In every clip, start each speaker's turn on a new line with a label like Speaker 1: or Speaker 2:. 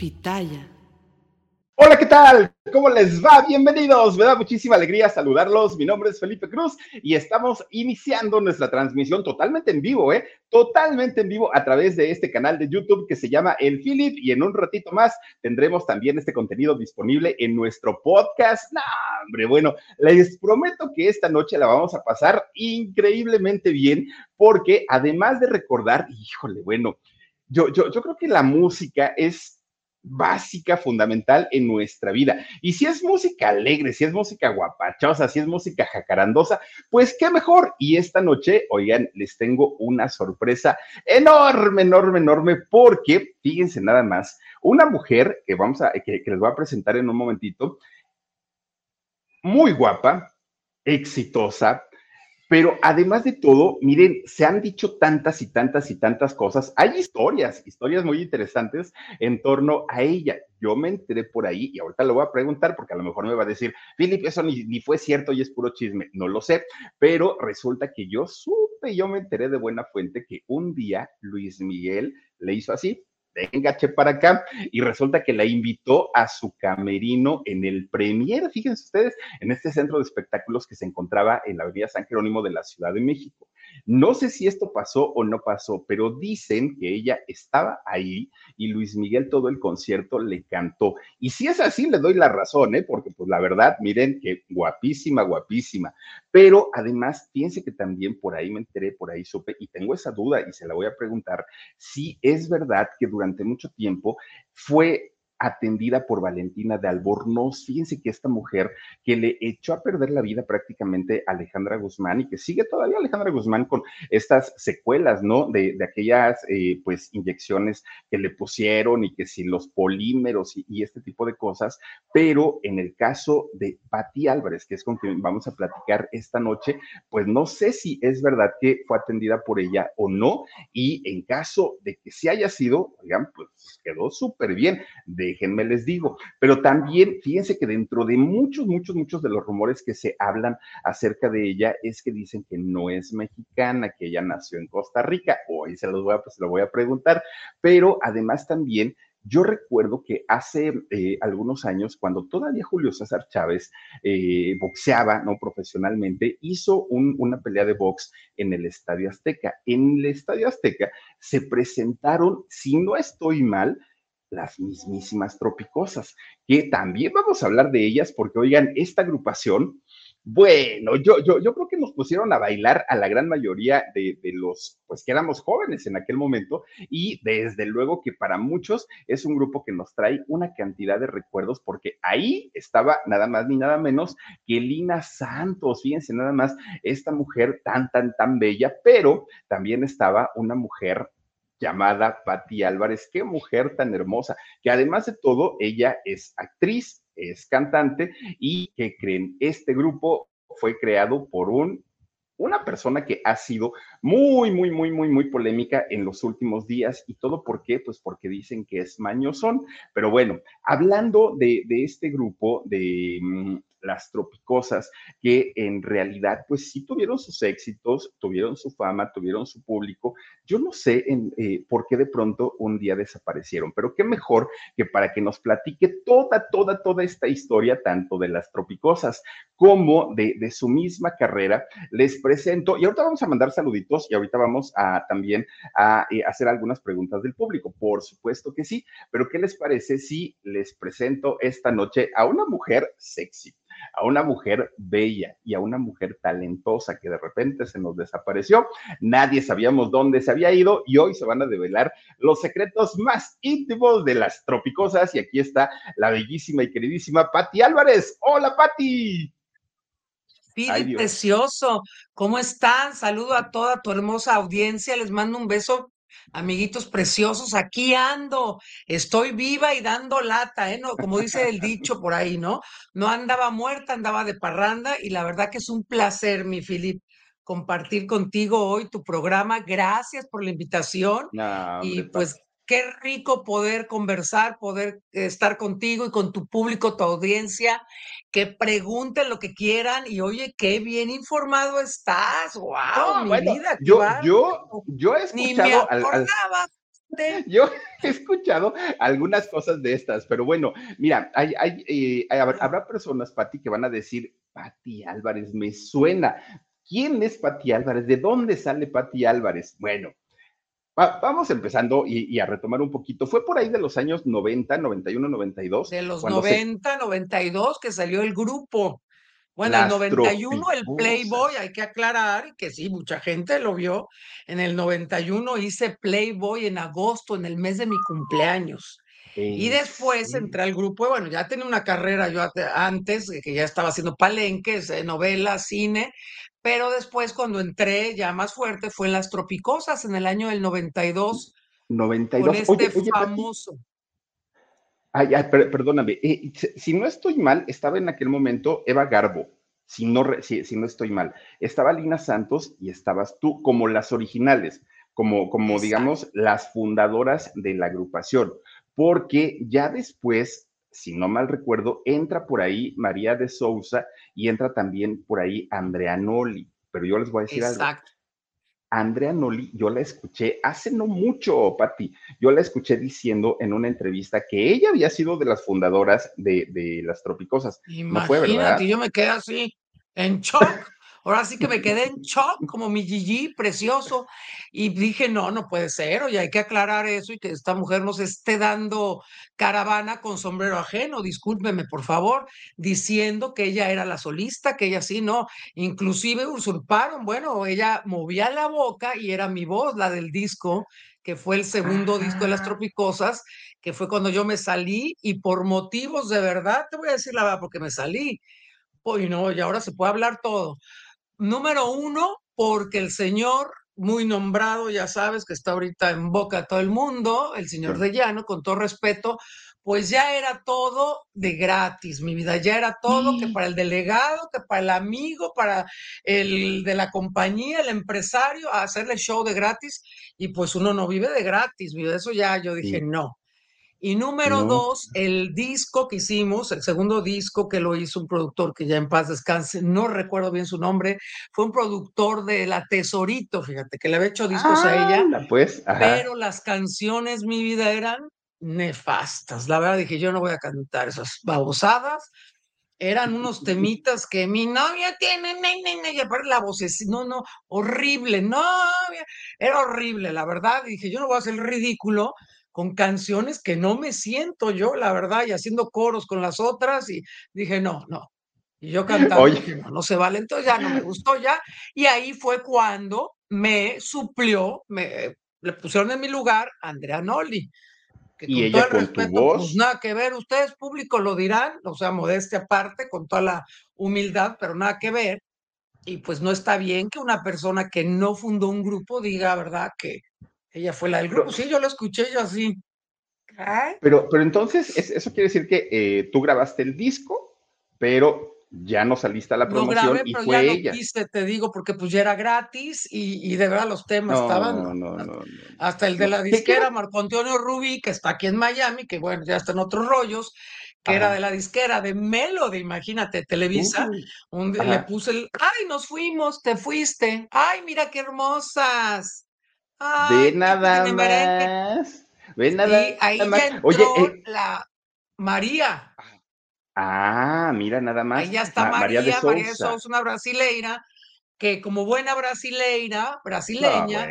Speaker 1: Pitaya.
Speaker 2: Hola, ¿qué tal? ¿Cómo les va? Bienvenidos. Me da muchísima alegría saludarlos. Mi nombre es Felipe Cruz y estamos iniciando nuestra transmisión totalmente en vivo, ¿eh? Totalmente en vivo a través de este canal de YouTube que se llama El Philip y en un ratito más tendremos también este contenido disponible en nuestro podcast. No, hombre, bueno, les prometo que esta noche la vamos a pasar increíblemente bien porque además de recordar, híjole, bueno, yo, yo, yo creo que la música es básica, fundamental en nuestra vida. Y si es música alegre, si es música guapachosa, si es música jacarandosa, pues qué mejor. Y esta noche, oigan, les tengo una sorpresa enorme, enorme, enorme, porque fíjense nada más, una mujer que vamos a, que, les voy a presentar en un momentito, muy guapa, exitosa, pero además de todo, miren, se han dicho tantas y tantas y tantas cosas. Hay historias, historias muy interesantes en torno a ella. Yo me enteré por ahí y ahorita le voy a preguntar porque a lo mejor me va a decir, Philip, eso ni, ni fue cierto y es puro chisme. No lo sé, pero resulta que yo supe, yo me enteré de buena fuente que un día Luis Miguel le hizo así, venga, che, para acá. Y resulta que la invitó a su camerino en el Premier, fíjense ustedes, en este centro de espectáculos que se encontraba en la Avenida San Jerónimo de la Ciudad de México. No sé si esto pasó o no pasó, pero dicen que ella estaba ahí y Luis Miguel todo el concierto le cantó. Y si es así, le doy la razón, ¿eh? porque pues la verdad, miren que guapísima, guapísima. Pero además, fíjense que también por ahí me enteré, por ahí supe, y tengo esa duda y se la voy a preguntar, si es verdad que durante mucho tiempo fue atendida por Valentina de Albornoz. Fíjense que esta mujer que le echó a perder la vida prácticamente a Alejandra Guzmán y que sigue todavía Alejandra Guzmán con estas secuelas, ¿no? De, aquellas, eh, pues, inyecciones que le pusieron y que si los polímeros y, y, este tipo de cosas. Pero en el caso de Patti Álvarez, que es con quien vamos a platicar esta noche, pues no sé si es verdad que fue atendida por ella o no. Y en caso de que sí haya sido, oigan, pues quedó súper bien. De déjenme les digo. Pero también, fíjense que dentro de muchos, muchos, muchos de los rumores que se hablan acerca de ella es que dicen que no es mexicana, que ella nació en Costa Rica. Hoy se los voy a, pues, lo voy a preguntar. Pero además también yo recuerdo que hace eh, algunos años, cuando todavía Julio César Chávez eh, boxeaba no profesionalmente, hizo un, una pelea de box en el Estadio Azteca. En el Estadio Azteca se presentaron, si no estoy mal, las mismísimas tropicosas, que también vamos a hablar de ellas porque, oigan, esta agrupación, bueno, yo, yo, yo creo que nos pusieron a bailar a la gran mayoría de, de, los, pues que éramos jóvenes en aquel momento y desde luego que para muchos es un grupo que nos trae una cantidad de recuerdos porque ahí estaba nada más ni nada menos que Lina Santos, fíjense nada más, esta mujer tan, tan, tan bella, pero también estaba una mujer llamada Patti Álvarez. Qué mujer tan hermosa, que además de todo, ella es actriz, es cantante y que creen, este grupo fue creado por un una persona que ha sido muy, muy, muy, muy, muy polémica en los últimos días. ¿Y todo por qué? Pues porque dicen que es mañosón. Pero bueno, hablando de, de este grupo de mm, las tropicosas, que en realidad, pues sí tuvieron sus éxitos, tuvieron su fama, tuvieron su público. Yo no sé en, eh, por qué de pronto un día desaparecieron, pero qué mejor que para que nos platique toda, toda, toda esta historia, tanto de las tropicosas como de, de su misma carrera, les presento, y ahorita vamos a mandar saluditos y ahorita vamos a también a, eh, hacer algunas preguntas del público, por supuesto que sí, pero ¿qué les parece si les presento esta noche a una mujer sexy? A una mujer bella y a una mujer talentosa que de repente se nos desapareció. Nadie sabíamos dónde se había ido y hoy se van a develar los secretos más íntimos de las tropicosas. Y aquí está la bellísima y queridísima Patti Álvarez. Hola, Patti.
Speaker 3: Pidi, precioso. ¿Cómo están? Saludo a toda tu hermosa audiencia. Les mando un beso Amiguitos preciosos, aquí ando, estoy viva y dando lata, ¿eh? No, como dice el dicho por ahí, ¿no? No andaba muerta, andaba de parranda y la verdad que es un placer, mi Filip, compartir contigo hoy tu programa. Gracias por la invitación
Speaker 2: No,
Speaker 3: y pues qué rico poder conversar, poder estar contigo y con tu público, tu audiencia, que pregunten lo que quieran y oye, qué bien informado estás, wow,
Speaker 2: No,
Speaker 3: mi
Speaker 2: bueno,
Speaker 3: vida,
Speaker 2: yo, yo, yo he
Speaker 3: Ni me
Speaker 2: escuchado al, al-
Speaker 3: acordaba de...
Speaker 2: yo, he escuchado algunas cosas de estas, pero bueno, mira, hay, eh, habrá personas, Pati, que van a decir, Pati Álvarez, me suena. ¿Quién es Pati Álvarez? ¿De dónde sale Pati Álvarez? Bueno, vamos empezando y, a retomar un poquito. Fue por ahí de los años 90, 91, 92.
Speaker 3: De los 90, 92 que salió el grupo. Bueno, en el 91 el Playboy, hay que aclarar que sí, mucha gente lo vio. En el 91 hice Playboy en agosto, en el mes de mi cumpleaños. Y después entré al grupo, bueno, ya tenía una carrera yo antes, que ya estaba haciendo palenques, novela, cine, pero después cuando entré ya más fuerte fue en Las Tropicosas en el año del 92.
Speaker 2: 92.
Speaker 3: Con este famoso.
Speaker 2: Ay, perdóname, eh, si no estoy mal, estaba en aquel momento Eva Garbo, si no, si, no estoy mal. Estaba Lina Santos y estabas tú como las originales, como, como digamos, las fundadoras de la agrupación, porque ya después si no mal recuerdo, entra por ahí María de Sousa y entra también por ahí Andrea Noli. Pero yo les voy a decir Exacto. algo. Andrea Noli, yo la escuché hace no mucho, Patti. Yo la escuché diciendo en una entrevista que ella había sido de las fundadoras de, las Tropicosas.
Speaker 3: Imagínate, yo me quedé así, en shock. Ahora sí que me quedé en shock, como mi Gigi, precioso, y dije, no, no puede ser, oye, hay que aclarar eso y que esta mujer nos esté dando caravana con sombrero ajeno, discúlpeme, por favor, diciendo que ella era la solista, que ella sí, no, inclusive usurparon, bueno, ella movía la boca y era mi voz, la del disco, que fue el segundo disco de las Tropicosas, que fue cuando yo me salí y por motivos de verdad, te voy a decir la verdad, porque me salí, pues no, y ahora se puede hablar todo Número uno, porque el señor muy nombrado, ya sabes, que está ahorita en boca de todo el mundo, el señor de Llano, con todo respeto, pues ya era todo de gratis, mi vida, ya era todo que para el delegado, que para el amigo, para el de la compañía, el empresario, hacerle show de gratis, y pues uno no vive de gratis, mi vida, eso ya yo dije, no, y número dos, el disco que hicimos, el segundo disco que lo hizo un productor que ya en paz descanse, no recuerdo bien su nombre, fue un productor de La Tesorito, fíjate, que le había hecho discos a ella.
Speaker 2: Pues,
Speaker 3: pero las canciones, mi vida, eran nefastas. La verdad dije, yo no voy a cantar esas babosadas. Eran unos temitas que mi novia tiene, y aparte la voz, no, no, horrible, no, era horrible, la verdad. Dije, yo no voy a hacer ridículo con canciones que no me siento yo, la verdad, y haciendo coros con las otras, y dije, no, no. Y yo cantando, dije, no, no se vale, entonces ya no me gustó ya, y ahí fue cuando me suplió, me le pusieron en mi lugar Andrea Noli.
Speaker 2: Que y ella con respeto, tu voz.
Speaker 3: Pues nada que ver, ustedes público lo dirán, o sea, modestia aparte, con toda la humildad, pero nada que ver. Y pues no está bien que una persona que no fundó un grupo diga, ¿verdad?, que, ella fue la del grupo. Sí, yo lo escuché yo así.
Speaker 2: Pero, pero entonces, eso quiere decir que eh, tú grabaste el disco, pero ya no saliste a la promoción grabé, y pero fue ya ella.
Speaker 3: Quise, te digo, porque pues ya era gratis y, de verdad los temas estaban.
Speaker 2: No, no, no,
Speaker 3: Hasta el de la disquera, Marco Antonio Rubí, que está aquí en Miami, que bueno, ya está en otros rollos, que era de la disquera de Melody, imagínate, Televisa. un le puse el, ay, nos fuimos, te fuiste, ay, mira qué hermosas.
Speaker 2: Ve nada más. Ve nada
Speaker 3: ahí más. Ya Oye, eh, la María.
Speaker 2: Ah, mira nada más.
Speaker 3: Ahí ya está María, María de Sousa. María de Sousa, una brasileira que como buena brasileira, brasileña,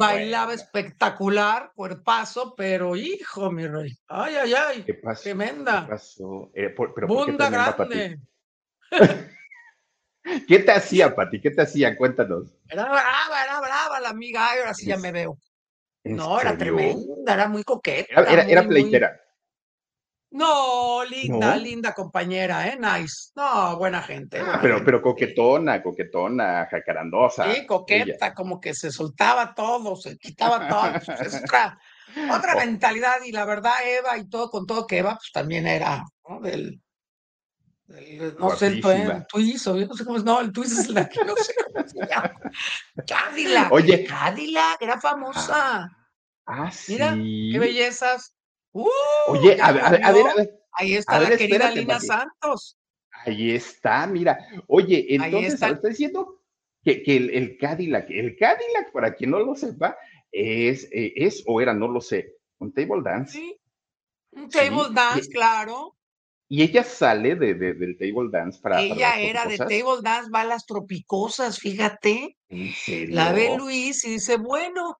Speaker 3: bailaba espectacular, cuerpazo, pero hijo, mi rey, ay, ay, ay, ¿Qué pasó? tremenda.
Speaker 2: ¿Qué pasó? Eh, pero
Speaker 3: Bunda grande.
Speaker 2: ¿Qué te hacía, Pati? ¿Qué te hacía? Cuéntanos.
Speaker 3: Era brava, era brava la amiga. Ay, ahora sí ya me veo. No, era tremenda, era muy coqueta.
Speaker 2: Era, era, pleitera.
Speaker 3: No, linda, linda compañera, ¿eh? Nice. No, buena gente.
Speaker 2: Ah, pero, pero coquetona, coquetona, jacarandosa.
Speaker 3: Sí, coqueta, como que se soltaba todo, se quitaba todo. Pues, es otra, otra mentalidad. Y la verdad, Eva y todo, con todo que Eva, pues también era ¿no? del, no sé, el, twist, yo no sé cómo es, no, el twist es la que no sé cómo se llama. Cadillac, Oye. Cadillac, era famosa.
Speaker 2: Ah, sí.
Speaker 3: Mira, qué bellezas. Uh,
Speaker 2: Oye, a ver, a ver, a ver,
Speaker 3: Ahí está la querida Lina Santos.
Speaker 2: Ahí está, mira. Oye, entonces, está. está diciendo que, que el, el, Cadillac, el Cadillac, para quien no lo sepa, es, eh, es o era, no lo sé, Un table dance.
Speaker 3: Sí, un table dance, claro.
Speaker 2: Y ella sale de, del table dance para.
Speaker 3: Ella era de table dance, va a las tropicosas, fíjate.
Speaker 2: ¿En serio?
Speaker 3: La ve Luis y dice, bueno,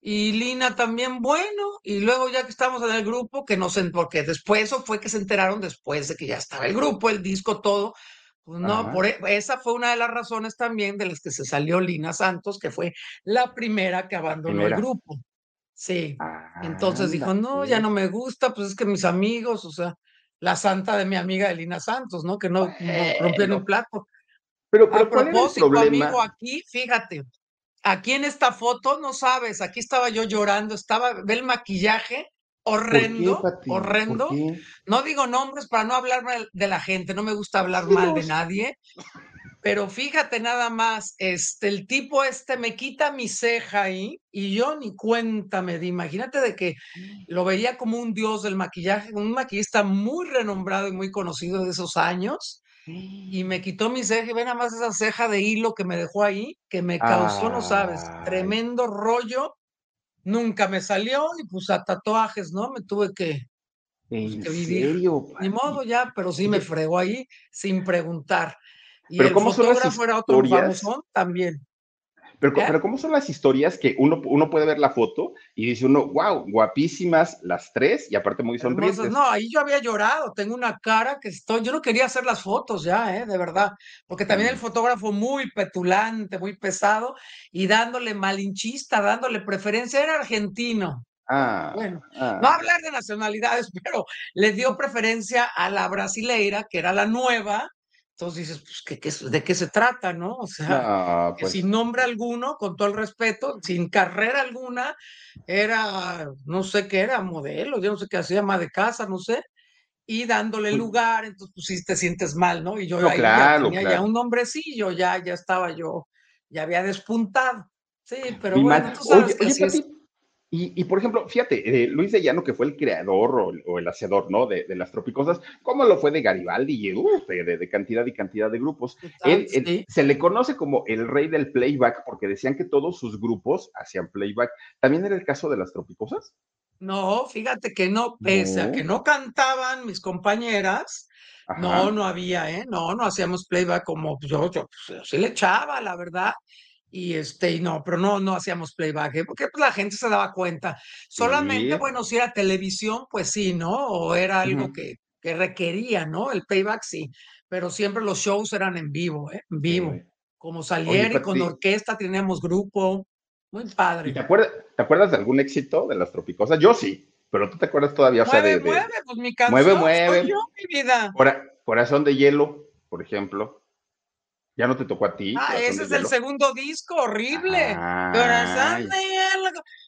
Speaker 3: y Lina también, bueno, y luego ya que estamos en el grupo, que no sé, porque después eso fue que se enteraron después de que ya estaba el grupo, el disco, todo. Pues no, por, e, esa fue una de las razones también de las que se salió Lina Santos, que fue la primera que abandonó el grupo. Sí. Entonces dijo, no, ya no me gusta, pues es que mis amigos, o sea, la santa de mi amiga Elina Santos, ¿no? Que no, no rompieron un plato.
Speaker 2: Pero, pero a propósito,
Speaker 3: amigo, aquí, fíjate, aquí en esta foto, no sabes, aquí estaba yo llorando, estaba, ve el maquillaje, horrendo, horrendo. No digo nombres para no hablar mal de la gente, no me gusta hablar mal de nadie, pero fíjate nada más, este, el tipo este me quita mi ceja ahí y yo ni cuenta me di. Imagínate de que lo veía como un dios del maquillaje, un maquillista muy renombrado y muy conocido de esos años. Y me quitó mi ceja y ve nada más esa ceja de hilo que me dejó ahí, que me causó, no sabes, tremendo rollo. Nunca me salió y pues a tatuajes, ¿no? Me tuve que,
Speaker 2: pues, ¿En serio?
Speaker 3: Ni modo ya, pero sí me fregó ahí sin preguntar. Y pero el ¿cómo fotógrafo son las historias? era otro también.
Speaker 2: Pero, pero, ¿cómo son las historias que uno, uno puede ver la foto y dice uno, wow, guapísimas las tres y aparte muy sonrientes?
Speaker 3: No, ahí yo había llorado, tengo una cara que estoy, yo no quería hacer las fotos ya, ¿eh? de verdad, porque también el fotógrafo muy petulante, muy pesado y dándole malinchista, dándole preferencia, era argentino.
Speaker 2: Ah,
Speaker 3: bueno,
Speaker 2: ah.
Speaker 3: no hablar de nacionalidades, pero le dio preferencia a la brasileira, que era la nueva, entonces dices, pues, ¿qué, de qué se trata, no? O sea,
Speaker 2: pues
Speaker 3: sin nombre alguno, con todo el respeto, sin carrera alguna, era, no sé qué era, modelo, yo no sé qué hacía, ama de casa, no sé, y dándole lugar, entonces pues sí te sientes mal, ¿no? Y yo ahí ya tenía ya un nombrecillo, ya, ya estaba yo, ya había despuntado. Sí, pero bueno, tú sabes que es.
Speaker 2: Y, por ejemplo, fíjate, eh, Luis de Llano, que fue el creador o, el hacedor, ¿no? De, las tropicosas, ¿cómo lo fue de Garibaldi y de, cantidad y cantidad de grupos? Él, se le conoce como el rey del playback porque decían que todos sus grupos hacían playback. ¿También era el caso de las tropicosas?
Speaker 3: No, fíjate que no, pese a que no cantaban mis compañeras, no, no había, ¿eh? No, no hacíamos playback como yo, yo, pues, yo sí le echaba, la verdad y este, y no, pero no, no hacíamos playback, ¿eh? porque pues, la gente se daba cuenta. Solamente, bueno, si era televisión, pues sí, ¿no? O era algo que, que, requería, ¿no? El playback sí, pero siempre los shows eran en vivo, ¿eh? En vivo. Como Salieri, con orquesta, teníamos grupo, muy padre.
Speaker 2: ¿Te acuerdas, ¿Te acuerdas de algún éxito de las tropicosas? Yo sí, pero tú te acuerdas todavía, o sea, de,
Speaker 3: Mueve, pues mi canción, mueve, mueve. yo, mi vida.
Speaker 2: Corazón de hielo, por ejemplo. Ya no te tocó a ti.
Speaker 3: Ah, ese es el segundo disco, horrible.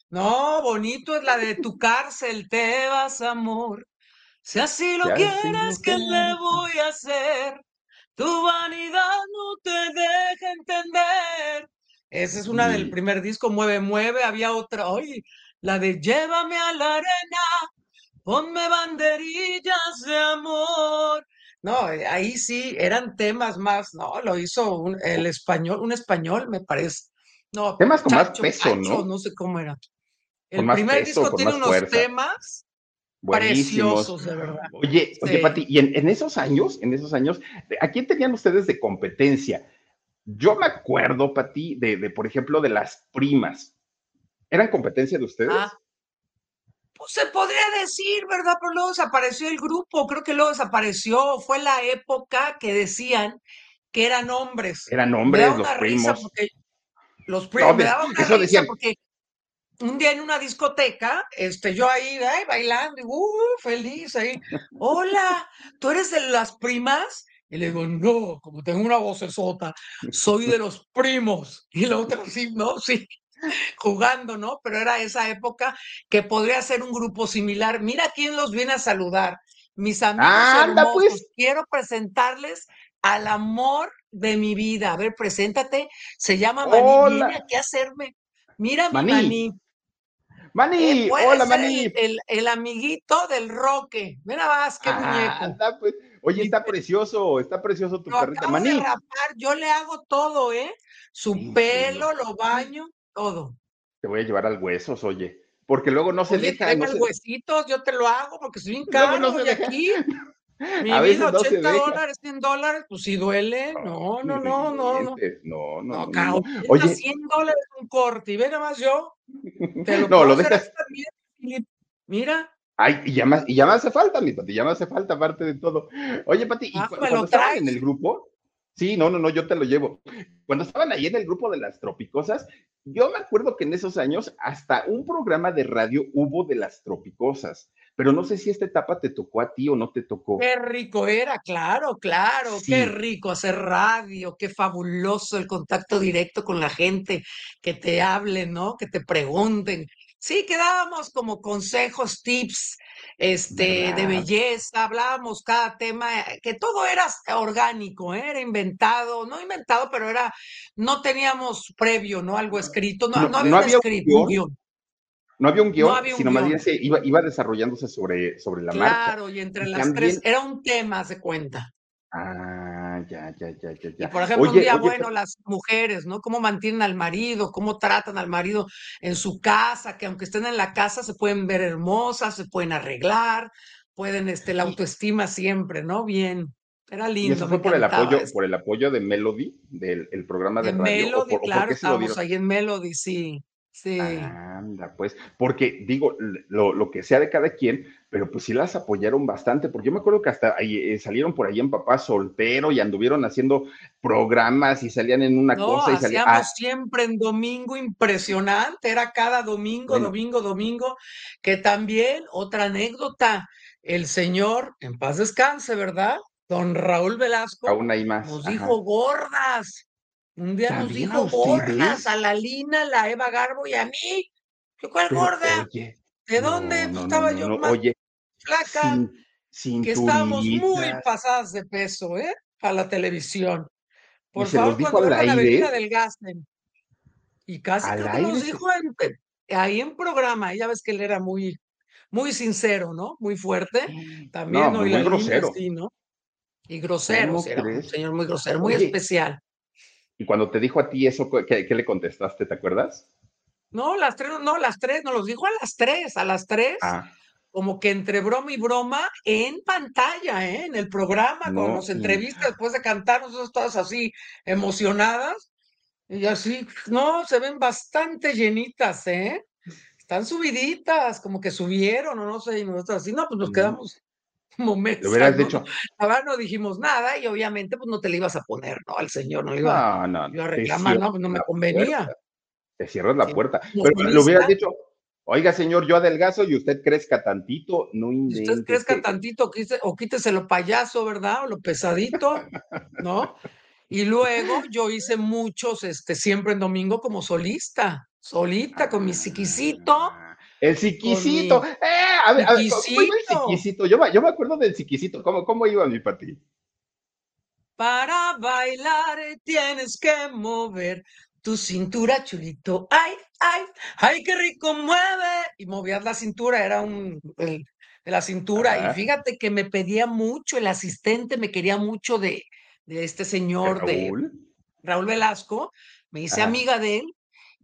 Speaker 3: No, bonito es la de tu cárcel, te vas, amor. Si así lo quieres, ¿qué le voy a hacer? Tu vanidad no te deja entender. Esa es una del primer disco, Mueve, Mueve. Había otra, oye, la de Llévame a la arena, ponme banderillas de amor. No, eh, ahí sí eran temas más, no, lo hizo un, el español, un español, me parece. No,
Speaker 2: temas con más peso, ¿no?
Speaker 3: No sé cómo era. El primer disco tiene unos temas preciosos, de verdad.
Speaker 2: Oye, oye, Pati, y en, esos años, en esos años, ¿a quién tenían ustedes de competencia? Yo me acuerdo, Pati, de, de, por ejemplo, de las primas. ¿Eran competencia de ustedes? Ah,
Speaker 3: se podría decir, ¿verdad? Pero luego desapareció el grupo, creo que luego desapareció, fue la época que decían que eran hombres.
Speaker 2: Eran hombres, los primos.
Speaker 3: los primos, me daban una risa porque un día en una discoteca, este, yo ahí, bailando, y, uh, feliz ahí, hola, ¿tú eres de las primas? Y le digo, no, como tengo una vocesota, soy de los primos. Y el otro, sí, no, sí jugando, ¿no? Pero era esa época que podría ser un grupo similar. Mira quién los viene a saludar. Mis amigos hermosos, pues. quiero presentarles al amor de mi vida. A ver, preséntate. Se llama Maní. Viene aquí a hacerme. Mira mi Maní.
Speaker 2: Maní, hola Maní.
Speaker 3: El, amiguito del Roque. Mira más, qué muñeco.
Speaker 2: Pues. Oye, está precioso, está precioso tu perrita. Maní.
Speaker 3: yo le hago todo, ¿eh? Su pelo, lo baño, todo.
Speaker 2: Te voy a llevar al huesos, oye. porque luego no se deja.
Speaker 3: No
Speaker 2: se...
Speaker 3: huesitos, yo te lo hago porque soy bien caro no y aquí. Mi a vida, 80 dólares, 100 dólares, pues si duele. No, no, no, no. No,
Speaker 2: no, no.
Speaker 3: no, Oye, 100 dólares un corte y ve nada más yo.
Speaker 2: Te lo no, lo dejas.
Speaker 3: Mira.
Speaker 2: Ay, y ya, más, y ya me hace falta, mi Pati, ya me hace falta aparte de todo. Oye, Pati, ¿y ah, cuando en el grupo? Sí, no, no, no, yo te lo llevo. Cuando estaban ahí en el grupo de las tropicosas, yo me acuerdo que en esos años hasta un programa de radio hubo de las tropicosas, pero no sé si esta etapa te tocó a ti o no te tocó.
Speaker 3: Qué rico era, claro, claro, qué rico hacer radio, qué fabuloso el contacto directo con la gente, que te hablen, ¿no? Que te pregunten. Sí, quedábamos como consejos, tips, este, de belleza, hablábamos cada tema, eh, que todo era orgánico, ¿eh? era inventado, no inventado, pero era, no teníamos previo, ¿no? Algo escrito, no, no, había, un escrito, un guion.
Speaker 2: No había un guion, sino más bien se iba, iba desarrollándose sobre, sobre la marcha.
Speaker 3: Claro, y entre las tres, era un tema, se cuenta.
Speaker 2: Ah, ya, ya, ya, ya, ya.
Speaker 3: Y por ejemplo, un día, bueno, las mujeres, ¿no? Cómo mantienen al marido, cómo tratan al marido en su casa, que aunque estén en la casa se pueden ver hermosas, se pueden arreglar, pueden, este, la autoestima siempre, ¿no? Bien. Era lindo.
Speaker 2: Y eso fue por el apoyo, por el apoyo de Melody, del programa de, radio.
Speaker 3: Melody, claro, estamos ahí en Melody, sí. Sí.
Speaker 2: Anda, pues, porque digo, lo, que sea de cada quien, pero pues sí las apoyaron bastante, porque yo me acuerdo que hasta ahí, eh, salieron por ahí en Papá Soltero y anduvieron haciendo programas y salían en una cosa y
Speaker 3: salían. Hacíamos siempre en domingo impresionante, era cada domingo, domingo, domingo, que también, otra anécdota, el señor, en paz descanse, ¿verdad? Don Raúl Velasco.
Speaker 2: Aún hay más.
Speaker 3: Nos dijo gordas. Un día nos dijo gordas a la Lina, la Eva Garbo y a mí. ¿Qué cuál gorda? ¿De dónde? Pues, estaba yo más oye, flaca. que estábamos muy pasadas de peso, ¿eh? A la televisión. Por favor, cuando la avenida del Gasten. Y casi que nos dijo ahí en programa, ya ves que él era muy, muy sincero, ¿no? Muy fuerte. También,
Speaker 2: no, muy grosero. sí,
Speaker 3: ¿no? Y grosero, era un señor muy grosero, muy especial.
Speaker 2: Y cuando te dijo a ti eso, ¿qué, le contestaste? ¿Te acuerdas?
Speaker 3: No, las tres, no, las tres, nos los dijo a las tres, a las tres. Ah. Como que entre broma y broma en pantalla, ¿eh? en el programa, con los entrevistas después de cantar, nosotros todas así emocionadas. Y así, no, se ven bastante llenitas, ¿eh? Están subiditas, como que subieron, o no sé, y nosotros así, no, pues nos quedamos momento.
Speaker 2: Hubieras dicho.
Speaker 3: Ahora no dijimos nada y obviamente pues no te le ibas a poner, ¿no? Al señor no le iba, no, no, a reclamar, no, pues no me convenía.
Speaker 2: Te cierras la puerta. Pero lo hubieras dicho, oiga señor, yo adelgazo y usted crezca tantito, no
Speaker 3: invente. Usted crezca tantito o quítese lo payaso, ¿verdad? O lo pesadito, ¿no? Y luego yo hice muchos, este, siempre en domingo como solista, solita, con mi psiquisito ah.
Speaker 2: El psiquisito. Eh, a ver, a ver, ¿cómo iba el psiquisito? Yo, yo, me acuerdo del psiquisito. ¿Cómo, cómo iba mi pati?
Speaker 3: Para bailar tienes que mover tu cintura, chulito. Ay, ay, ay, qué rico mueve. Y movías la cintura, era un de la cintura. Y fíjate que me pedía mucho, el asistente me quería mucho de, de este señor de Raúl Velasco. Me hice amiga de él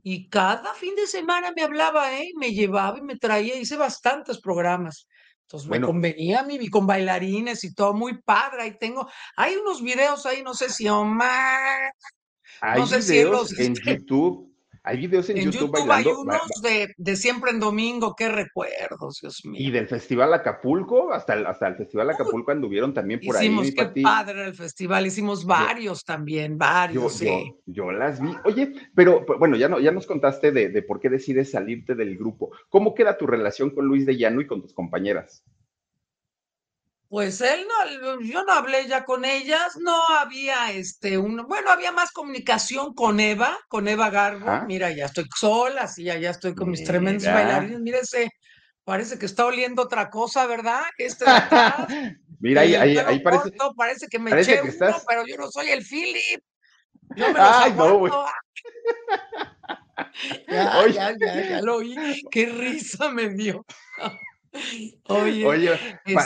Speaker 3: y cada fin de semana me hablaba, ¿eh? me llevaba y me traía, hice bastantes programas. Entonces me convenía a mí, con bailarines y todo, muy padre. Ahí tengo, hay unos videos ahí, no sé si Omar.
Speaker 2: Hay videos en YouTube hay videos en, YouTube,
Speaker 3: Hay unos de, siempre en domingo, qué recuerdos, Dios mío.
Speaker 2: Y del Festival Acapulco, hasta el, hasta el Festival Acapulco anduvieron también por
Speaker 3: ahí. Hicimos, qué padre el festival, hicimos varios también, varios,
Speaker 2: yo, Yo, las vi. Oye, pero bueno, ya, no, ya nos contaste de, de por qué decides salirte del grupo. ¿Cómo queda tu relación con Luis de Llano y con tus compañeras?
Speaker 3: Pues él no, yo no hablé ya con ellas, no había este, un, bueno, había más comunicación con Eva, con Eva Garbo. Mira, ya estoy sola, sí, ya, ya estoy con mis tremendos bailarines. Mírese, parece que está oliendo otra cosa, ¿verdad? Este
Speaker 2: Mira, ahí, ahí, parece.
Speaker 3: parece que me eché uno, pero yo no soy el Philip. Yo me
Speaker 2: Ay, no,
Speaker 3: ya, ya, ya, ya lo oí. Qué risa me dio.
Speaker 2: Oye, oye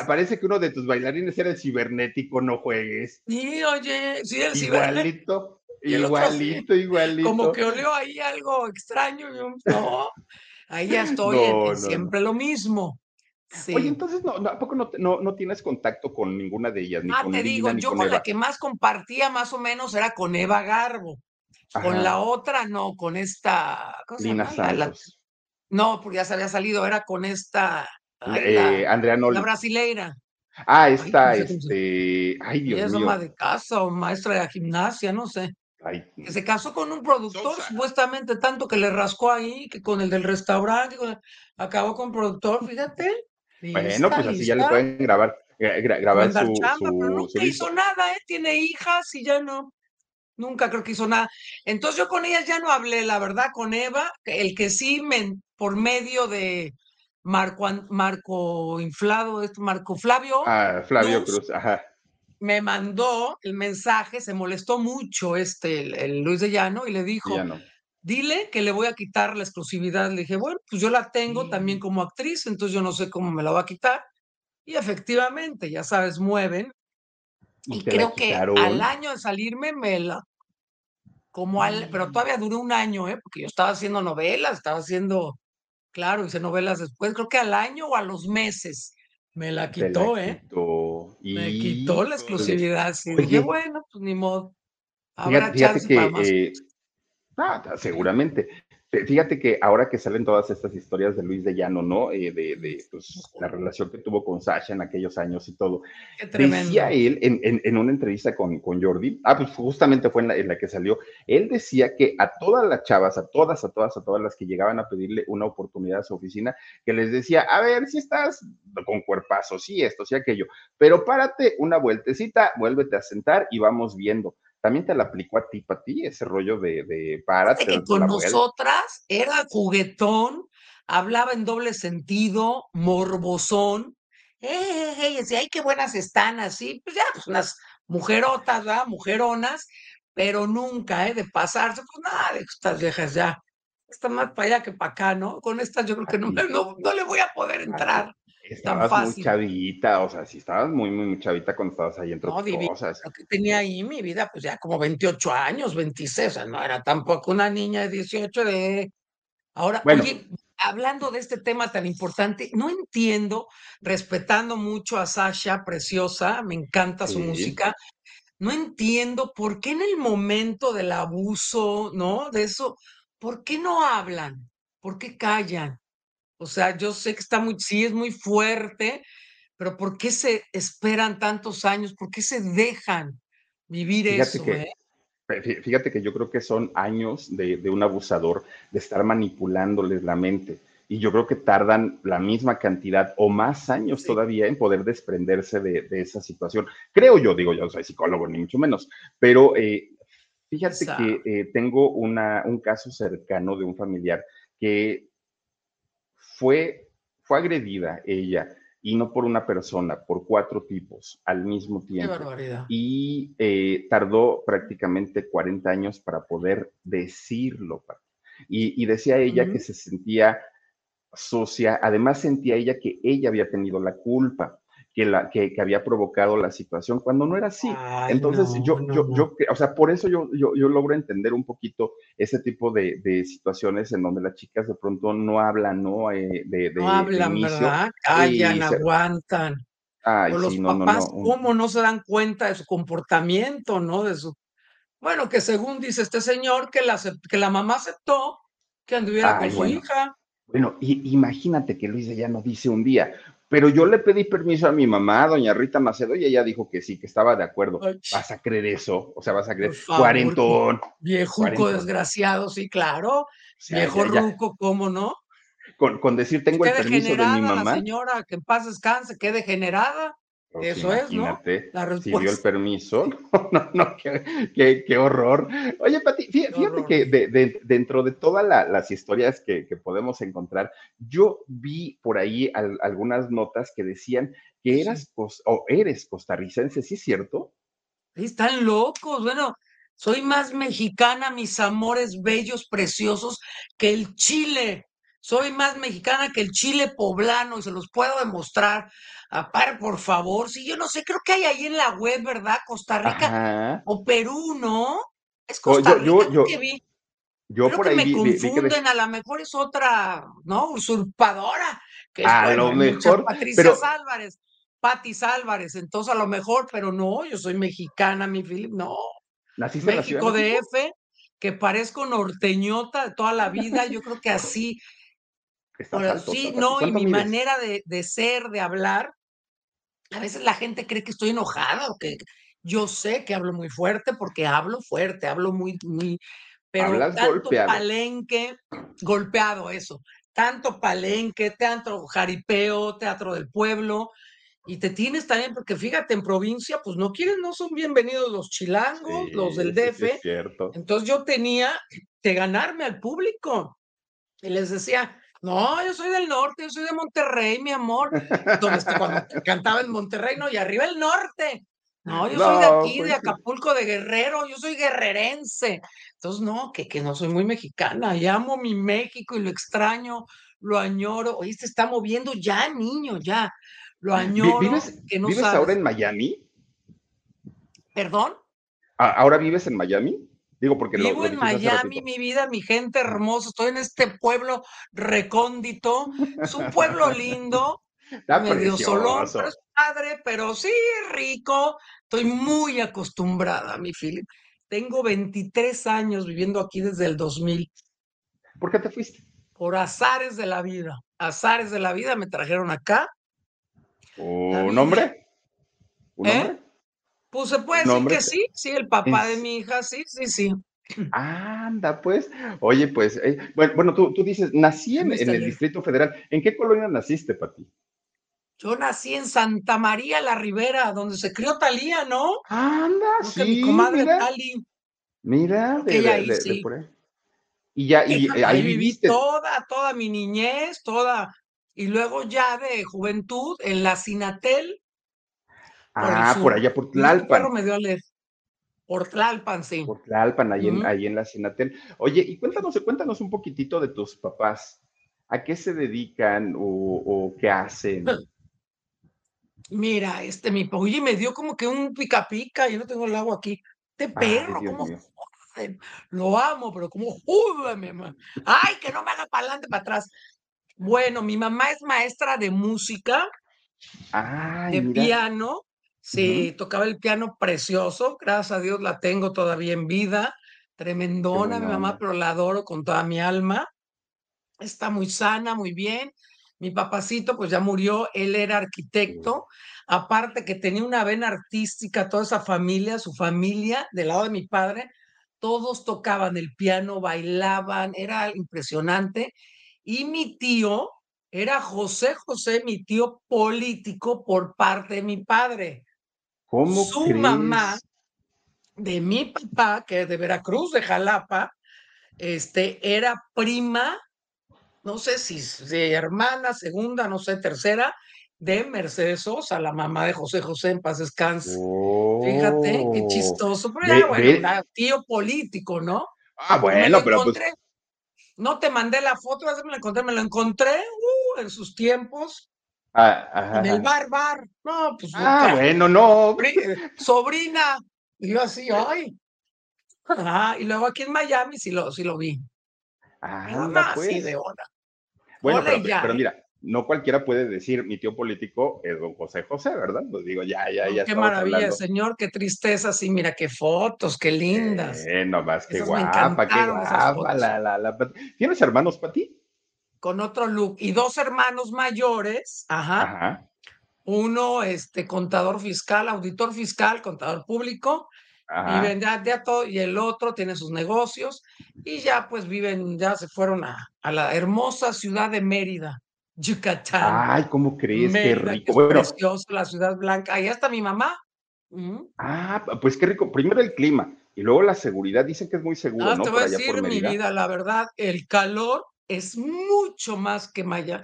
Speaker 2: parece que uno de tus bailarines era el cibernético, no juegues.
Speaker 3: Sí, oye, sí, el
Speaker 2: igualito, igualito, igualito.
Speaker 3: Como que olió ahí algo extraño, no. Ahí ya estoy siempre lo mismo.
Speaker 2: Oye, entonces, no, ¿a poco no, no, tienes contacto con ninguna de ellas? Ni
Speaker 3: ah, te digo, yo con, la que más compartía más o menos era con Eva Garbo. Con la otra, no, con esta.
Speaker 2: ¿cómo se Lina llama?
Speaker 3: no, porque ya se había salido, era con esta.
Speaker 2: Eh, Andrea
Speaker 3: La brasileira.
Speaker 2: Ah, esta, este. Ay, Dios
Speaker 3: Ella
Speaker 2: es
Speaker 3: ama de casa o maestra de la gimnasia, no sé. Que se casó con un productor, supuestamente tanto que le rascó ahí, que con el del restaurante, acabó con productor, fíjate.
Speaker 2: Bueno, pues así ya le pueden grabar, grabar su,
Speaker 3: pero nunca hizo nada, ¿eh? Tiene hijas y ya no. Nunca creo que hizo nada. Entonces yo con ella ya no hablé, la verdad, con Eva, el que sí me, por medio de Marco, Marco Inflado, Marco Flavio.
Speaker 2: Ah, Flavio Cruz, ajá.
Speaker 3: Me mandó el mensaje, se molestó mucho este, el, Luis de Llano, y le dijo, dile que le voy a quitar la exclusividad. Le dije, bueno, pues yo la tengo también como actriz, entonces yo no sé cómo me la va a quitar. Y efectivamente, ya sabes, mueven. Y, creo que al año de salirme me la... Como al, pero mm. todavía duró un año, ¿eh? porque yo estaba haciendo novelas, estaba haciendo, claro, hice novelas después, creo que al año o a los meses me la quitó, ¿eh? Me quitó la exclusividad. Sí. Dije, bueno, pues ni modo.
Speaker 2: Habrá chance que, más. Eh, Ah, seguramente. Fíjate que ahora que salen todas estas historias de Luis de Llano, ¿no? Eh, de, pues, la relación que tuvo con Sasha en aquellos años y todo. decía él en, una entrevista con, con, Jordi, ah, pues justamente fue en la, que salió, él decía que a todas las chavas, a todas, a todas, a todas las que llegaban a pedirle una oportunidad a su oficina, que les decía, a ver, si estás con cuerpazo, sí esto, sí aquello, pero párate una vueltecita, vuélvete a sentar y vamos viendo también te la aplicó a ti, para ti, ese rollo de, de párate.
Speaker 3: Que con nosotras era juguetón, hablaba en doble sentido, morbosón. ¡Eh, eh, eh! ¡Ay, qué buenas están! Así, pues ya, pues unas mujerotas, ¿verdad? Mujeronas, pero nunca, ¿eh? De pasarse, pues nada, de estas viejas ya. Está más para allá que para acá, ¿no? Con estas yo creo que no, no, no le voy a poder entrar.
Speaker 2: Estabas muy chavita, o sea, si estabas muy, muy, chavita cuando estabas ahí entre no, cosas.
Speaker 3: Lo que tenía ahí mi vida, pues ya como 28 años, 26, o sea, no era tampoco una niña de 18 de... Ahora, oye, hablando de este tema tan importante, no entiendo, respetando mucho a Sasha, preciosa, me encanta su música, no entiendo por qué en el momento del abuso, ¿no? De eso, ¿por qué no hablan? ¿Por qué callan? O sea, yo sé que está muy, sí es muy fuerte, pero ¿por qué se esperan tantos años? ¿Por qué se dejan vivir eso?
Speaker 2: Eh? Fíjate que yo creo que son años de, un abusador, de estar manipulándoles la mente. Y yo creo que tardan la misma cantidad o más años todavía en poder desprenderse de, esa situación. Creo yo, digo, yo no soy psicólogo, ni mucho menos, pero eh, fíjate que eh, tengo una, un caso cercano de un familiar que fue, fue agredida ella y no por una persona, por cuatro tipos al mismo tiempo. Y eh, tardó prácticamente 40 años para poder decirlo. Y, decía ella que se sentía sucia, además sentía ella que ella había tenido la culpa que, la, que, había provocado la situación, cuando no era así. Entonces, yo, yo, yo, o sea, por eso yo, yo, yo logro entender un poquito ese tipo de, de, situaciones en donde las chicas de pronto no hablan, ¿no? Eh, de,
Speaker 3: no hablan, ¿verdad? Callan, aguantan.
Speaker 2: Ay, los
Speaker 3: papás, ¿cómo no se dan cuenta de su comportamiento, no? De su... Bueno, que según dice este señor, que la, que la mamá aceptó que anduviera con su hija.
Speaker 2: Bueno, y, imagínate que Luis ya no dice un día, pero yo le pedí permiso a mi mamá, doña Rita Macedo, y ella dijo que sí, que estaba de acuerdo. ¿Vas a creer eso? O sea, vas a creer. Cuarentón.
Speaker 3: Viejuco desgraciado, sí, claro. Viejo ruco, ¿cómo no?
Speaker 2: Con, con decir, tengo el permiso de mi mamá.
Speaker 3: La señora, que en paz descanse, qué degenerada. Pues Eso es, ¿no?
Speaker 2: La Si dio el permiso. No, no, qué, qué, horror. Oye, Pati, fíjate, que de, dentro de todas las historias que, que, podemos encontrar, yo vi por ahí algunas notas que decían que eras o eres costarricense, ¿sí es cierto?
Speaker 3: Están locos. Bueno, soy más mexicana, mis amores bellos, preciosos, que el Chile soy más mexicana que el chile poblano y se los puedo demostrar. Apar, por favor, si yo no sé, creo que hay ahí en la web, ¿verdad? Costa Rica o Perú, ¿no? Es Costa Rica
Speaker 2: yo,
Speaker 3: que vi. Yo por ahí me confunden, a lo mejor es otra, ¿no? Usurpadora. Que es, a lo mejor. Patricia Álvarez, Patis Álvarez, entonces a lo mejor, pero no, yo soy mexicana, mi Philip, no. ¿Naciste México de F, que parezco norteñota de toda la vida, yo creo que así. Sí, no, y mi manera de, de ser, de hablar, a veces la gente cree que estoy enojada o que yo sé que hablo muy fuerte porque hablo fuerte, hablo muy, muy, pero tanto palenque, golpeado eso, tanto palenque, teatro jaripeo, teatro del pueblo, y te tienes también, porque fíjate, en provincia, pues no quieren, no son bienvenidos los chilangos, los del DF. Entonces yo tenía que ganarme al público. Y les decía, no, yo soy del norte, yo soy de Monterrey, mi amor. Entonces, cuando cantaba en Monterrey, no, y arriba el norte. No, yo soy de aquí, de pues Acapulco, de Guerrero, yo soy guerrerense. Entonces, no, que, que no soy muy mexicana, y amo mi México y lo extraño, lo añoro. Oye, se está moviendo ya, niño, ya. Lo añoro.
Speaker 2: ¿Vives, que no ¿vives ahora en Miami?
Speaker 3: ¿Perdón?
Speaker 2: ¿Ahora vives en Miami? Digo, porque
Speaker 3: Vivo en Miami, mi vida, mi gente hermosa. Estoy en este pueblo recóndito. Es un pueblo lindo, Está medio solón, pero es padre, pero sí rico. Estoy muy acostumbrada, mi Philip. Tengo 23 años viviendo aquí desde el 2000.
Speaker 2: ¿Por qué te fuiste?
Speaker 3: Por azares de la vida. Azares de la vida me trajeron acá.
Speaker 2: ¿Un nombre?
Speaker 3: ¿Un ¿Eh? nombre? Pues se puede decir que sí, sí, el papá de mi hija, sí, sí, sí.
Speaker 2: Anda, pues. Oye, pues, eh, bueno, bueno, tú, tú dices, nací en, en el Distrito Federal. ¿En qué colonia naciste, Pati?
Speaker 3: Yo nací en Santa María la Ribera, donde se crió Talía, ¿no?
Speaker 2: Anda, sí.
Speaker 3: mi comadre mira, Tali.
Speaker 2: Mira, de, ahí, sí. por ahí. Y ya, y, ahí, viviste.
Speaker 3: Toda, toda mi niñez, toda. Y luego ya de juventud en la Sinatel.
Speaker 2: Ah, por, allá por Tlalpan.
Speaker 3: me dio a leer. Por Tlalpan, sí.
Speaker 2: Por Tlalpan, ahí, en, ahí en la Sinatel. Oye, y cuéntanos, cuéntanos un poquitito de tus papás. ¿A qué se dedican o, o qué hacen?
Speaker 3: Mira, este, mi oye, me dio como que un pica pica, yo no tengo el agua aquí. Este perro, como lo amo, pero como jódeme, Ay, que no me haga para adelante, para atrás. Bueno, mi mamá es maestra de música, de piano. Sí, tocaba el piano precioso. Gracias a Dios la tengo todavía en vida. Tremendona, mi mamá, pero la adoro con toda mi alma. Está muy sana, muy bien. Mi papacito pues ya murió, él era arquitecto, aparte que tenía una vena artística, toda esa familia, su familia, del lado de mi padre, todos tocaban el piano, bailaban, era impresionante. Y mi tío era José José, mi tío político por parte de mi padre.
Speaker 2: ¿Cómo
Speaker 3: Su mamá de mi papá, que es de Veracruz, de Jalapa, este, era prima no sé si, hermana, segunda, no sé, tercera, de Mercedes Sosa, la mamá de José José en paz descanse. Fíjate, qué oh. chistoso, pero ya, bueno, tío político, ¿no?
Speaker 2: Ah, bueno, pero pues
Speaker 3: No te mandé la foto, me lo encontré, me lo encontré uh, en sus tiempos.
Speaker 2: Ah,
Speaker 3: en el bar, bar. No, pues.
Speaker 2: Ah, bueno, no.
Speaker 3: Sobrina. Y yo así, ay. y luego aquí en Miami sí lo, sí lo vi.
Speaker 2: Ah, pues. de hora. Bueno, pero, mira, no cualquiera puede decir mi tío político es don José José, ¿verdad? Pues digo, ya, ya, ya.
Speaker 3: qué maravilla, señor, qué tristeza, sí, mira qué fotos, qué lindas.
Speaker 2: Eh, no más, qué guapa, qué guapa. La, la, la, ¿Tienes hermanos para ti?
Speaker 3: Con otro look. Y dos hermanos mayores, ajá. ajá. Uno, este, contador fiscal, auditor fiscal, contador público, viven ya, ya, todo, y el otro tiene sus negocios, y ya pues viven, ya se fueron a, a la hermosa ciudad de Mérida, Yucatán.
Speaker 2: Ay, ¿cómo crees? qué rico.
Speaker 3: precioso, la ciudad blanca. Ahí está mi mamá.
Speaker 2: Ah, pues qué rico. Primero el clima y luego la seguridad. Dicen que es muy seguro. Ah,
Speaker 3: te voy a decir, mi vida, la verdad, el calor es mucho más que Maya.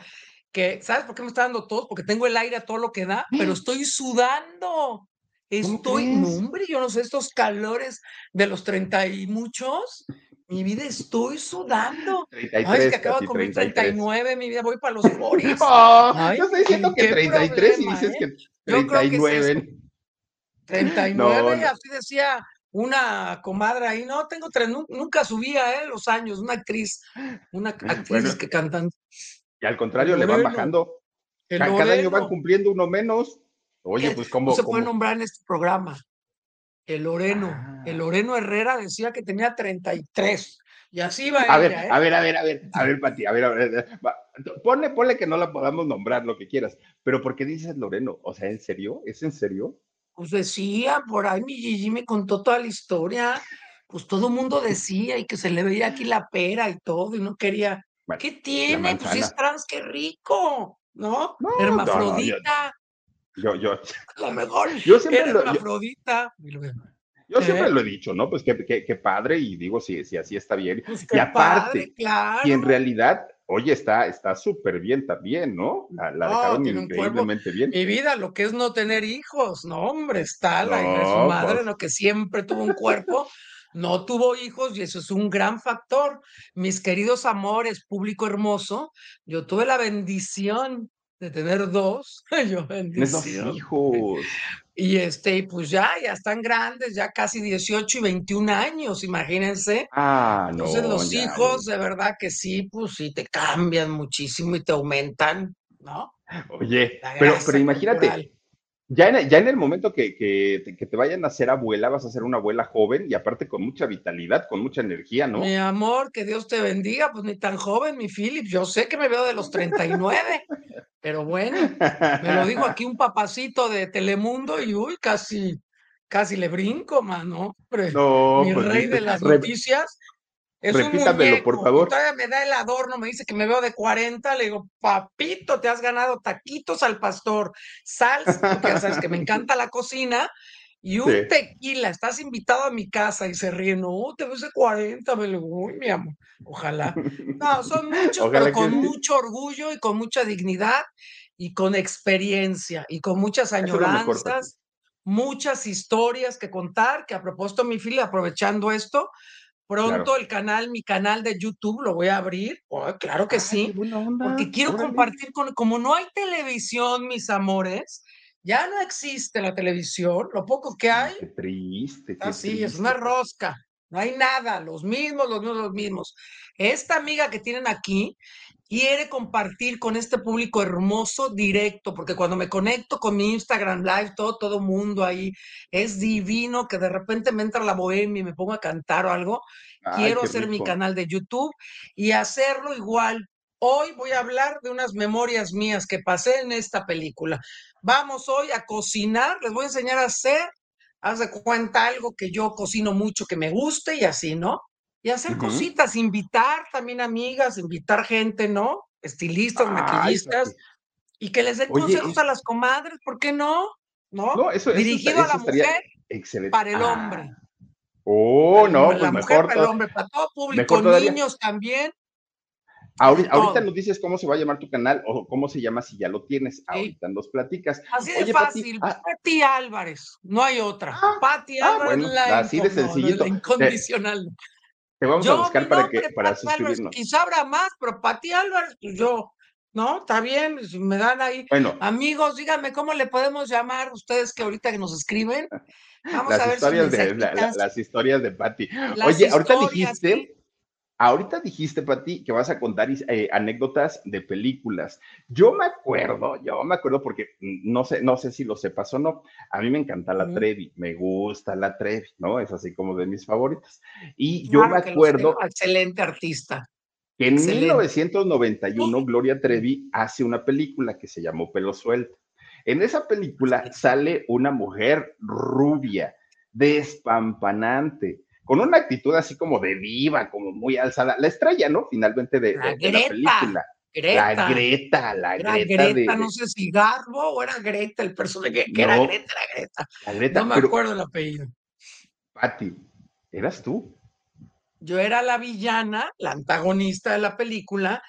Speaker 3: Que, ¿Sabes por qué me está dando todo? Porque tengo el aire a todo lo que da, pero estoy sudando. Estoy, no, hombre, yo no sé, estos calores de los treinta y muchos, mi vida estoy sudando. 33, Ay, es que acabo de cumplir 39, mi vida, voy para los 40.
Speaker 2: No, yo estoy diciendo que 33 y dices ¿eh? que 39.
Speaker 3: 39, así decía una comadre ahí, no, tengo tres, nunca subía, ¿eh? Los años, una actriz, una actriz que cantan.
Speaker 2: Y al contrario, le van bajando. Cada año van cumpliendo uno menos. Oye, pues como.
Speaker 3: No se puede nombrar en este programa. El Loreno. El ah. Loreno Herrera decía que tenía 33. Y así va.
Speaker 2: A ver, ¿eh? a ver, a ver, a ver, a ver, Pati, a ver, a ver. Ponle, ponle que no la podamos nombrar, lo que quieras. Pero ¿por qué dices Loreno? O sea, ¿en serio? ¿Es en serio?
Speaker 3: Pues decía, por ahí mi Gigi me contó toda la historia. Pues todo el mundo decía y que se le veía aquí la pera y todo y no quería. ¿Qué tiene? Pues es trans, qué rico, ¿no? Hermafrodita.
Speaker 2: yo, yo,
Speaker 3: Lo mejor. Yo siempre hermafrodita.
Speaker 2: Yo siempre lo he dicho, ¿no? Pues qué, padre, y digo, si, si así está bien. Pues y aparte, y en realidad, oye, está súper bien también, ¿no? La, dejaron increíblemente bien.
Speaker 3: Mi vida, lo que es no tener hijos, no, hombre, está la de su madre, pues. lo que siempre tuvo un cuerpo. no tuvo hijos y eso es un gran factor. Mis queridos amores, público hermoso, yo tuve la bendición de tener dos. yo bendición.
Speaker 2: Dos hijos.
Speaker 3: Y este, pues ya, ya están grandes, ya casi 18 y 21 años, imagínense.
Speaker 2: Ah, no.
Speaker 3: Entonces los hijos, de verdad que sí, pues sí te cambian muchísimo y te aumentan, ¿no?
Speaker 2: Oye, pero, pero imagínate, ya en, ya en el momento que, que, te vayan a ser abuela, vas a ser una abuela joven y aparte con mucha vitalidad, con mucha energía, ¿no?
Speaker 3: Mi amor, que Dios te bendiga, pues ni tan joven, mi Philip. Yo sé que me veo de los 39, pero bueno, me lo dijo aquí un papacito de Telemundo y uy, casi, casi le brinco, mano. No, mi pues, rey de las noticias.
Speaker 2: Es Repítamelo, por favor.
Speaker 3: Todavía me da el adorno, me dice que me veo de 40. Le digo, papito, te has ganado taquitos al pastor, salsa, porque ya sabes que me encanta la cocina, y un tequila. Estás invitado a mi casa y se ríe. No, te ves de 40. Me digo, uy, mi amor, ojalá. No, son muchos, pero con mucho orgullo y con mucha dignidad y con experiencia y con muchas añoranzas, muchas historias que contar. Que a propósito, mi fila, aprovechando esto, Pronto el canal, mi canal de YouTube lo voy a abrir. Oh, claro que sí. Porque quiero compartir con, como no hay televisión, mis amores, ya no existe la televisión, lo poco que hay.
Speaker 2: Qué triste. Qué
Speaker 3: así, es una rosca. No hay nada, los mismos, los mismos, los mismos. Esta amiga que tienen aquí quiere compartir con este público hermoso directo, porque cuando me conecto con mi Instagram Live, todo, todo mundo ahí, es divino que de repente me entra la bohemia y me pongo a cantar o algo. Quiero hacer mi canal de YouTube y hacerlo igual. Hoy voy a hablar de unas memorias mías que pasé en esta película. Vamos hoy a cocinar, les voy a enseñar a hacer, haz de cuenta algo que yo cocino mucho, que me guste y así, ¿no? Y hacer cositas, invitar también amigas, invitar gente, ¿no? Estilistas, maquillistas, y que les den consejos a las comadres, ¿por qué no? ¿No? eso, Dirigido a la mujer excelente. para el hombre.
Speaker 2: Ah. Oh, no, pues
Speaker 3: la
Speaker 2: mujer
Speaker 3: Para el hombre, para todo público, niños también.
Speaker 2: Ahorita, nos dices cómo se va a llamar tu canal o cómo se llama si ya lo tienes. Ahorita nos platicas.
Speaker 3: Así de fácil. Ah Pati, Álvarez, no hay otra. Ah, Pati ah, Álvarez,
Speaker 2: así de sencillito.
Speaker 3: incondicional.
Speaker 2: Te vamos a buscar para que para suscribirnos.
Speaker 3: quizá habrá más, pero Pati Álvarez, pues yo, ¿no? Está bien, me dan ahí. Bueno. Amigos, díganme cómo le podemos llamar ustedes que ahorita que nos escriben.
Speaker 2: Vamos las a ver historias de, las historias de Pati. Oye, ahorita dijiste, ahorita dijiste, Pati, que vas a contar eh, anécdotas de películas. Yo me acuerdo, yo me acuerdo porque no sé, no sé si lo sepas o no. A mí me encanta la Trevi, me gusta la Trevi, ¿no? Es así como de mis favoritas. Y yo me acuerdo.
Speaker 3: Excelente artista.
Speaker 2: Que en 1991 Gloria Trevi hace una película que se llamó Pelo Suelto. En esa película sale una mujer rubia, despampanante, con una actitud así como de diva, como muy alzada, la estrella, ¿no? Finalmente de la, película.
Speaker 3: Greta.
Speaker 2: La Greta, la Greta.
Speaker 3: no sé si Garbo o era Greta el personaje, que, era Greta, la Greta. La Greta. No me acuerdo el apellido.
Speaker 2: Patti, ¿eras tú?
Speaker 3: Yo era la villana, la antagonista de la película,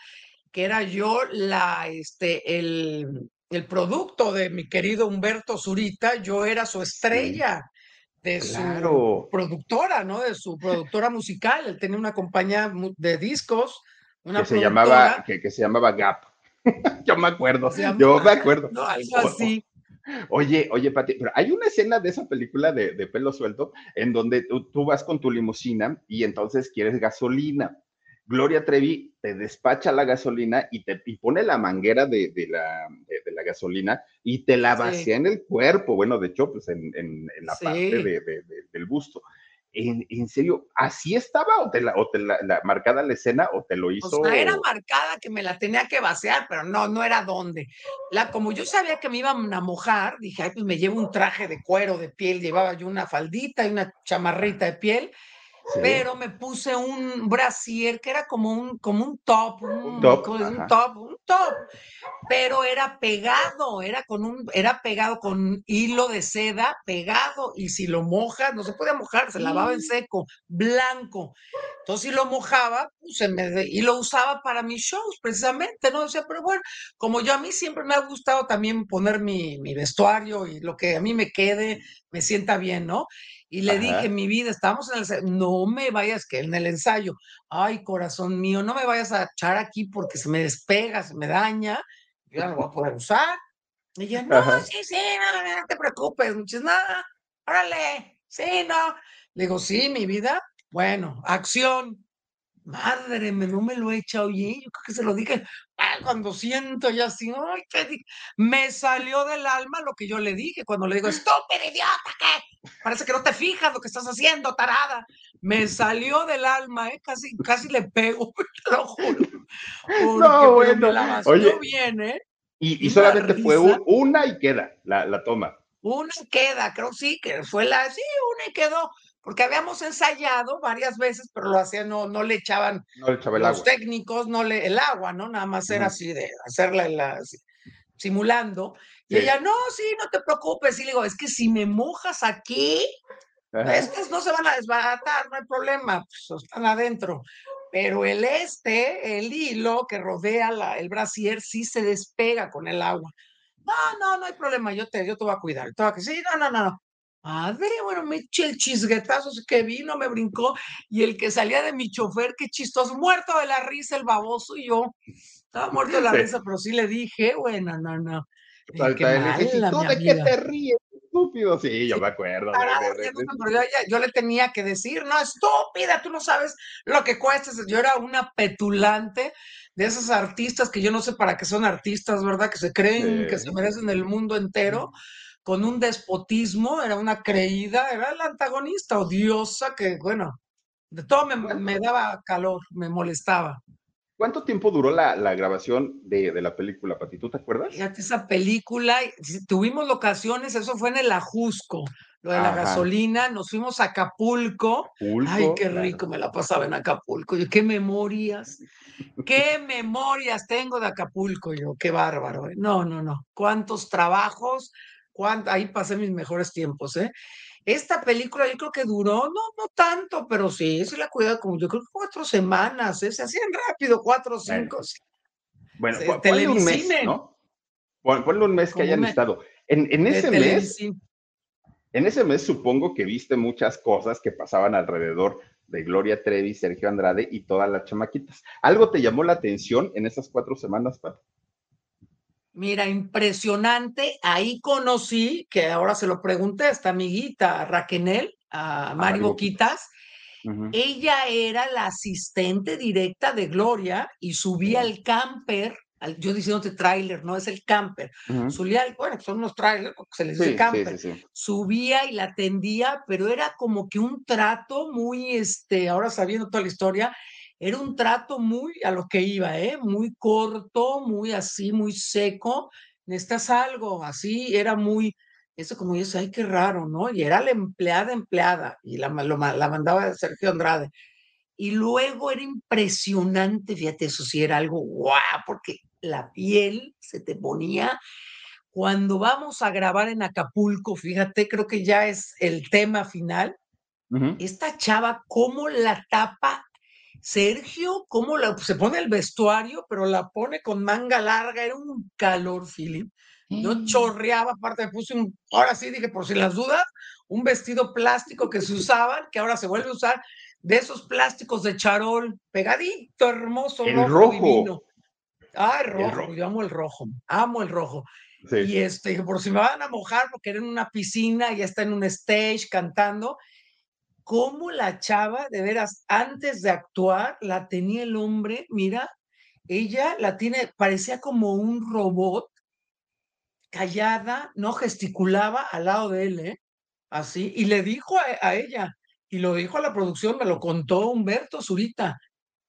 Speaker 3: que era yo la, este, el, el producto de mi querido Humberto Zurita, yo era su estrella de su productora, ¿no? De su productora musical. Él tenía una compañía de discos, una
Speaker 2: que se llamaba que, se llamaba Gap. yo me acuerdo, yo me acuerdo.
Speaker 3: algo así.
Speaker 2: Oye, oye, Pati, pero hay una escena de esa película de, pelo suelto en donde tú, vas con tu limusina y entonces quieres gasolina. Gloria Trevi te despacha la gasolina y te pone la manguera de, la, la, gasolina y te la vacía en el cuerpo. Bueno, de hecho, pues en, la parte del busto. ¿En, serio, así estaba o te la, o te la, marcada la escena o te lo hizo?
Speaker 3: O sea, era marcada que me la tenía que vaciar, pero no, no era dónde. La, como yo sabía que me iban a mojar, dije, ay, pues me llevo un traje de cuero, de piel, llevaba yo una faldita y una chamarrita de piel pero me puse un brasier que era como un, como un top, un, top, un top, un top, pero era pegado, era con un, era pegado con hilo de seda pegado, y si lo mojas, no se puede mojar, se lavaba en seco, blanco. Entonces, si lo mojaba, pues, me, y lo usaba para mis shows, precisamente, ¿no? O sea, pero bueno, como yo a mí siempre me ha gustado también poner mi, mi vestuario y lo que a mí me quede, me sienta bien, ¿no? Y le dije, mi vida, estábamos en el ensayo, no me vayas, que en el ensayo, ay, corazón mío, no me vayas a echar aquí porque se me despega, se me daña, yo no lo voy a poder usar. Y ella, no, sí, sí, no, no, te preocupes, muchas nada, órale, sí, no. Le digo, sí, mi vida, bueno, acción. Madre, no me lo echa, oye, yo creo que se lo dije cuando siento ya así, ay, me salió del alma lo que yo le dije cuando le digo, estúpido idiota, ¿qué? Parece que no te fijas lo que estás haciendo, tarada. Me salió del alma, ¿eh? casi, casi le pego, te lo juro. no, bueno, la oye, bien, ¿eh?
Speaker 2: Y, solamente fue una y queda la, la toma.
Speaker 3: Una y queda, creo sí, que fue la, sí, una y quedó porque habíamos ensayado varias veces, pero lo hacían, no, no le echaban los técnicos, no le, el agua, ¿no? Nada más era así de hacerla la, simulando. Y ella, no, sí, no te preocupes. Y le digo, es que si me mojas aquí, estos no se van a desbaratar, no hay problema, pues están adentro. Pero el este, el hilo que rodea la, el brasier, sí se despega con el agua. No, no, no hay problema, yo te, yo te voy a cuidar. Te voy a, sí, no, no, no, no. Madre, bueno, me eché el chisguetazo que vino, me brincó, y el que salía de mi chofer, qué chistoso, muerto de la risa, el baboso, y yo estaba muerto de la risa, pero sí le dije, bueno, no, no.
Speaker 2: ¿Tú de qué te ríes? Estúpido, sí, yo me acuerdo.
Speaker 3: yo, le tenía que decir, no, estúpida, tú no sabes lo que cuesta. Yo era una petulante de esos artistas que yo no sé para qué son artistas, ¿verdad? Que se creen que se merecen el mundo entero con un despotismo, era una creída, era la antagonista odiosa que, bueno, de todo me, daba calor, me molestaba.
Speaker 2: ¿Cuánto tiempo duró la, grabación de, la película, Pati? ¿Tú te acuerdas?
Speaker 3: Fíjate, esa película, tuvimos locaciones, eso fue en el Ajusco, lo de la gasolina, nos fuimos a Acapulco. Ay, qué rico me la pasaba en Acapulco. Yo, qué memorias, qué memorias tengo de Acapulco, yo, qué bárbaro. ¿eh? No, no, no. Cuántos trabajos, ahí pasé mis mejores tiempos, ¿eh? Esta película yo creo que duró, no, no tanto, pero sí, se la cuida como yo creo que cuatro semanas, ¿eh? se hacían rápido, cuatro o cinco.
Speaker 2: Bueno, bueno ponle un mes, ¿no? Ponle un mes que hayan estado. En, ese mes, en ese mes supongo que viste muchas cosas que pasaban alrededor de Gloria Trevi, Sergio Andrade y todas las chamaquitas. ¿Algo te llamó la atención en esas cuatro semanas, Pat?
Speaker 3: Mira, impresionante. Ahí conocí, que ahora se lo pregunté a esta amiguita, Raquenel, a Mari Boquitas. Ella era la asistente directa de Gloria y subía al camper, yo diciéndote tráiler, no es el camper. Subía, bueno, son unos trailers, se les dice camper. subía y la atendía, pero era como que un trato muy, este, ahora sabiendo toda la historia, era un trato muy a lo que iba, ¿eh? Muy corto, muy así, muy seco. Necesitas algo así, era muy, eso como dice, ay, qué raro, ¿no? Y era la empleada, empleada, y la, la mandaba Sergio Andrade. Y luego era impresionante, fíjate, eso sí era algo guau, porque la piel se te ponía. Cuando vamos a grabar en Acapulco, fíjate, creo que ya es el tema final. Esta chava, cómo la tapa Sergio, ¿cómo la, se pone el vestuario, pero la pone con manga larga? Era un calor, Philip. Yo chorreaba, aparte me puse un, ahora sí dije, por si las dudas, un vestido plástico que se usaban, que ahora se vuelve a usar, de esos plásticos de charol, pegadito, hermoso,
Speaker 2: el rojo.
Speaker 3: Ay, rojo, yo amo el rojo, amo el rojo. Y este, por si me van a mojar, porque era en una piscina, ya está en un stage cantando. Cómo la chava, de veras, antes de actuar, la tenía el hombre, mira, ella la tiene, parecía como un robot, callada, no gesticulaba al lado de él, ¿eh? Así, y le dijo a, ella, y lo dijo a la producción, me lo contó Humberto Zurita,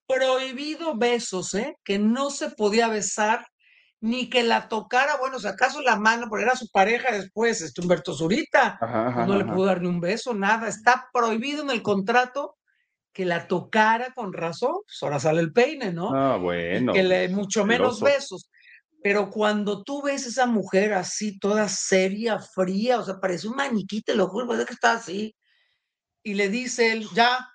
Speaker 3: prohibido besos, ¿eh? Que no se podía besar ni que la tocara, bueno, si acaso la mano, porque era su pareja después, este Humberto Zurita, pues no le pudo dar ni un beso, nada, está prohibido en el contrato que la tocara con razón, pues ahora sale el peine, ¿no?
Speaker 2: Ah, bueno.
Speaker 3: que le mucho menos besos. Pero cuando tú ves esa mujer así, toda seria, fría, o sea, parece un maniquí, te lo juro, es que está así. Y le dice él, ya,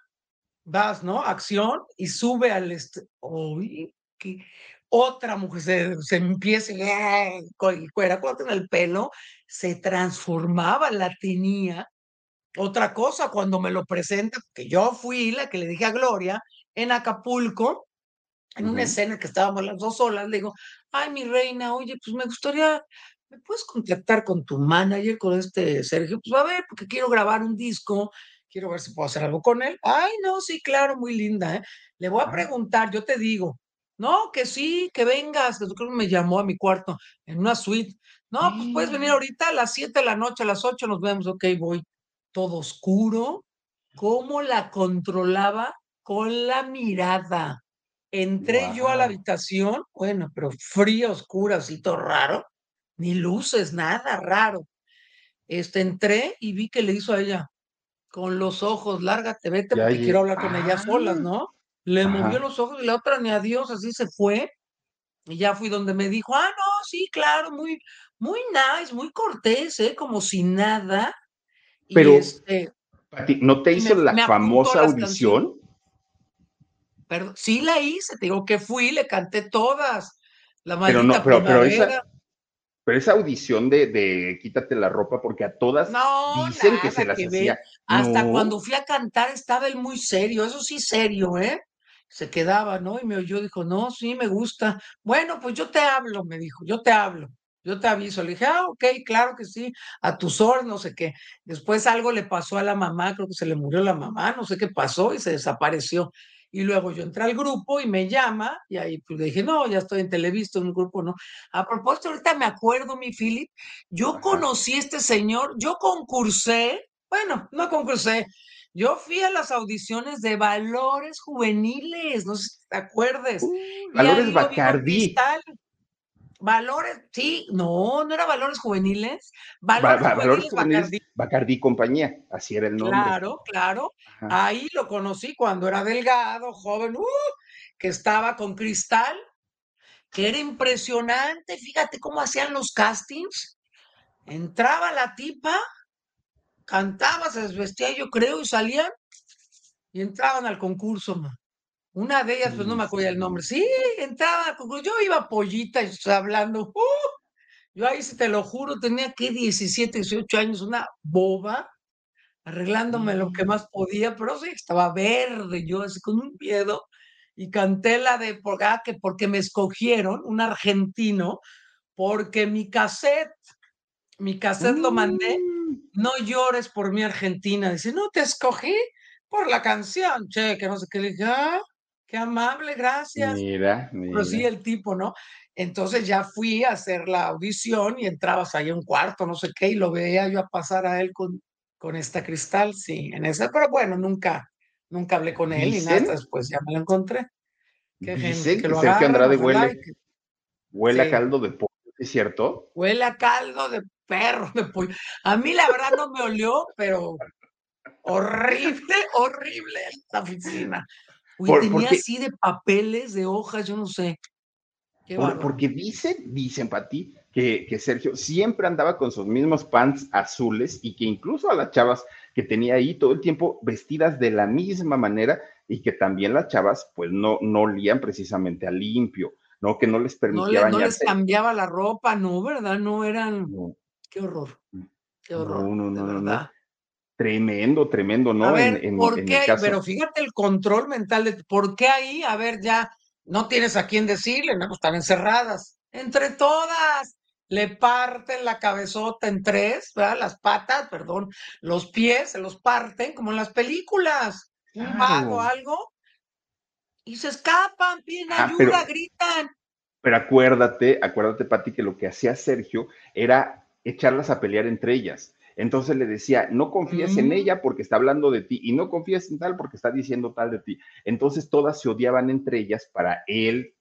Speaker 3: vas, ¿no? Acción, y sube al... Este... Uy, que otra mujer se, se empieza con el en el pelo, se transformaba, la tenía. Otra cosa, cuando me lo presenta, que yo fui la que le dije a Gloria en Acapulco, en una escena que estábamos las dos solas, le digo, ay, mi reina, oye, pues me gustaría, ¿me puedes contactar con tu manager, con este Sergio? Pues a ver, porque quiero grabar un disco, quiero ver si puedo hacer algo con él. Ay, no, sí, claro, muy linda, ¿eh? Le voy a preguntar, yo te digo, no, que sí, que vengas, que creo que me llamó a mi cuarto en una suite. No, pues puedes venir ahorita a las 7 de la noche, a las 8 nos vemos, ok, voy. Todo oscuro. ¿Cómo la controlaba? Con la mirada. Entré yo a la habitación, bueno, pero frío, oscura, así todo raro, ni luces, nada raro. Este, entré y vi que le hizo a ella, con los ojos, lárgate, vete, porque quiero hablar con ella solas, ah. ¿no? Le movió los ojos y la otra ni adiós, así se fue. Y ya fui donde me dijo, ah, no, sí, claro, muy, muy nice, muy cortés, ¿eh? Como si nada.
Speaker 2: Pero, este, ¿no te hizo la famosa audición?
Speaker 3: Sí la hice, te digo que fui, le canté todas. La
Speaker 2: pero no, pero, pero, esa, pero esa audición de, de, quítate la ropa, porque a todas dicen que se las hacía.
Speaker 3: Hasta cuando fui a cantar estaba él muy serio, eso sí serio, ¿eh? Se quedaba, ¿no? Y me oyó, dijo, no, sí, me gusta. Bueno, pues yo te hablo, me dijo, yo te hablo yo te aviso. Le dije, ah, ok, claro que sí, a tus órdenes, no sé qué. Después algo le pasó a la mamá, creo que se le murió la mamá, no sé qué pasó y se desapareció. Y luego yo entré al grupo y me llama, y ahí pues le dije, no, ya estoy en Televisto, en un grupo, no. A propósito, ahorita me acuerdo, mi Philip, yo conocí a este señor, yo concursé, bueno, no concursé, yo fui a las audiciones de Valores Juveniles, no sé si te acuerdes. Uh,
Speaker 2: valores Bacardi.
Speaker 3: Valores, sí, no, no era Valores Juveniles. Valores,
Speaker 2: Juveniles, Bacardi. Compañía, así era el nombre.
Speaker 3: Claro, claro. Ahí lo conocí cuando era delgado, joven, uh, que estaba con Cristal, que era impresionante. Fíjate cómo hacían los castings. Entraba la tipa, cantaba, se desvestía, yo creo, y salían y entraban al concurso. Una de ellas, pues no me acuerdo el nombre. Sí, entraba, yo iba pollita y hablando. ¡uh! yo ahí, te lo juro, tenía que 17, 18 años, una boba, arreglándome lo que mm. más podía, pero sí, estaba verde, yo así con un miedo. Y canté la de por, ah, que porque me escogieron, un argentino, porque mi cassette, mi cassette lo mandé, mm. no llores por mi Argentina. Dice, no te escogí por la canción, che, que no sé qué le dije, ah, qué amable, gracias.
Speaker 2: Mira,
Speaker 3: mira. Pero sí, el tipo, ¿no? Entonces ya fui a hacer la audición y entrabas ahí en un cuarto, no sé qué, y lo veía yo a pasar a él con, con esta cristal, sí, en esa, pero bueno, nunca, nunca hablé con él y nada, después ya me lo encontré.
Speaker 2: Qué gente, que, lo Sergio Andrade huele, huele a caldo de pollo, ¿es cierto?
Speaker 3: Huele a caldo de perro, de pollo. A mí la verdad no me olió, pero horrible, horrible esta oficina tenía así de papeles, de hojas, yo no sé.
Speaker 2: porque dicen, dicen para ti, que, que, Sergio siempre andaba con sus mismos pants azules y que incluso a las chavas que tenía ahí todo el tiempo vestidas de la misma manera y que también las chavas pues no, no olían precisamente a limpio, ¿no? Que no les permitía
Speaker 3: no, No les cambiaba la ropa, no, ¿verdad? No eran... Qué horror, mm. qué horror, no, no, no, no.
Speaker 2: Tremendo, tremendo, ¿no?
Speaker 3: A ver, ¿por qué? Pero fíjate el control mental de por qué ahí, a ver, ya no tienes a quién decirle, ¿no? Pues están encerradas. Entre todas. le parten la cabezota en tres, ¿verdad? Las patas, perdón, los pies se los parten, como en las películas. Un mago, algo, y se escapan, piden ah, ayuda, gritan.
Speaker 2: Pero acuérdate, acuérdate, Pati, que lo que hacía Sergio era echarlas a pelear entre ellas. Entonces le decía, no confíes en mm. ella porque está hablando de ti y no confíes en tal porque está diciendo tal de ti. Entonces todas se odiaban entre ellas para él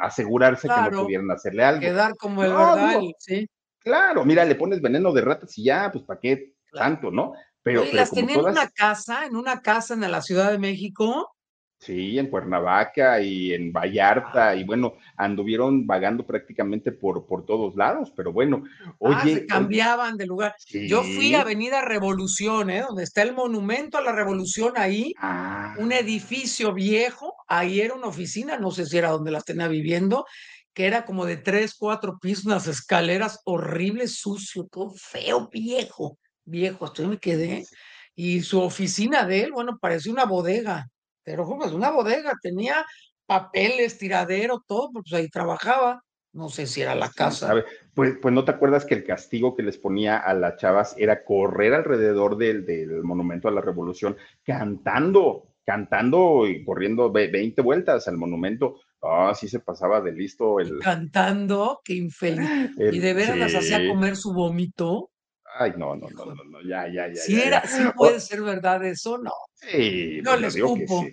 Speaker 2: asegurarse que no pudieran hacerle algo.
Speaker 3: Quedar como el verdad, sí.
Speaker 2: Claro, mira, le pones veneno de ratas y ya, pues para qué tanto, ¿no?
Speaker 3: Pero, las tenían en una casa, en una casa en la Ciudad de México,
Speaker 2: Sí, en Cuernavaca y en Vallarta, y bueno, anduvieron vagando prácticamente por, por todos lados, pero bueno,
Speaker 3: ah, oye. se cambiaban de lugar. Yo fui a Avenida Revolución, ¿eh? donde está el monumento a la Revolución ahí, un ah. edificio viejo, ahí era una oficina, no sé si era donde las tenía viviendo, que era como de tres, cuatro pisos, unas escaleras horribles, sucio, todo feo, viejo, viejo, hasta me quedé. Y su oficina de él, bueno, parecía una bodega pero es una bodega, tenía papeles, tiradero, todo, pues ahí trabajaba. No sé si era la casa.
Speaker 2: pues, pues no te acuerdas que el castigo que les ponía a las chavas era correr alrededor del, del monumento a la revolución cantando, cantando y corriendo 20 vueltas al monumento. Ah, sí se pasaba de listo el.
Speaker 3: Cantando, qué infeliz. y de veras las hacía comer su vómito.
Speaker 2: Ay, no, no, no, no, ya, ya, ya.
Speaker 3: Si era, si puede ser verdad eso, no.
Speaker 2: Sí, no les culpo.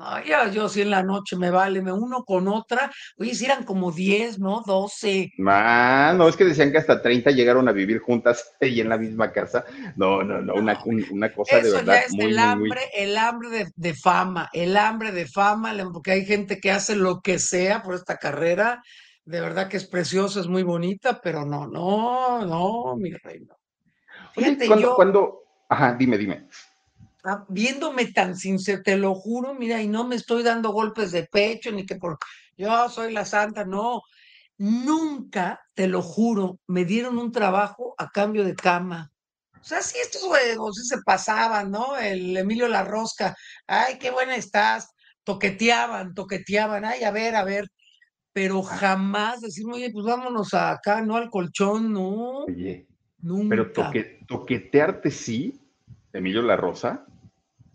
Speaker 3: Ay, yo sí en la noche me vale, me uno con otra. Oye, si eran como 10, ¿no? 12.
Speaker 2: Ah, no, es que decían que hasta 30 llegaron a vivir juntas y en la misma casa. No, no, no, una, una cosa de verdad. Ya es
Speaker 3: el hambre, el hambre de, de, fama, el hambre de fama, porque hay gente que hace lo que sea por esta carrera de verdad que es preciosa, es muy bonita, pero no, no, no, mi reino.
Speaker 2: Fíjate, cuando, cuando, ajá, dime, dime.
Speaker 3: Ah, viéndome tan sincero, te lo juro, mira, y no me estoy dando golpes de pecho, ni que por yo soy la santa, no. Nunca, te lo juro, me dieron un trabajo a cambio de cama. O sea, sí, estos juegos sí se pasaban, ¿no? El Emilio La Rosca, ay, qué buena estás. Toqueteaban, toqueteaban, ay, a ver, a ver pero jamás decimos, oye, pues vámonos acá, no al colchón, no.
Speaker 2: Oye, nunca. Pero toque, toquetearte sí, Emilio La Rosa.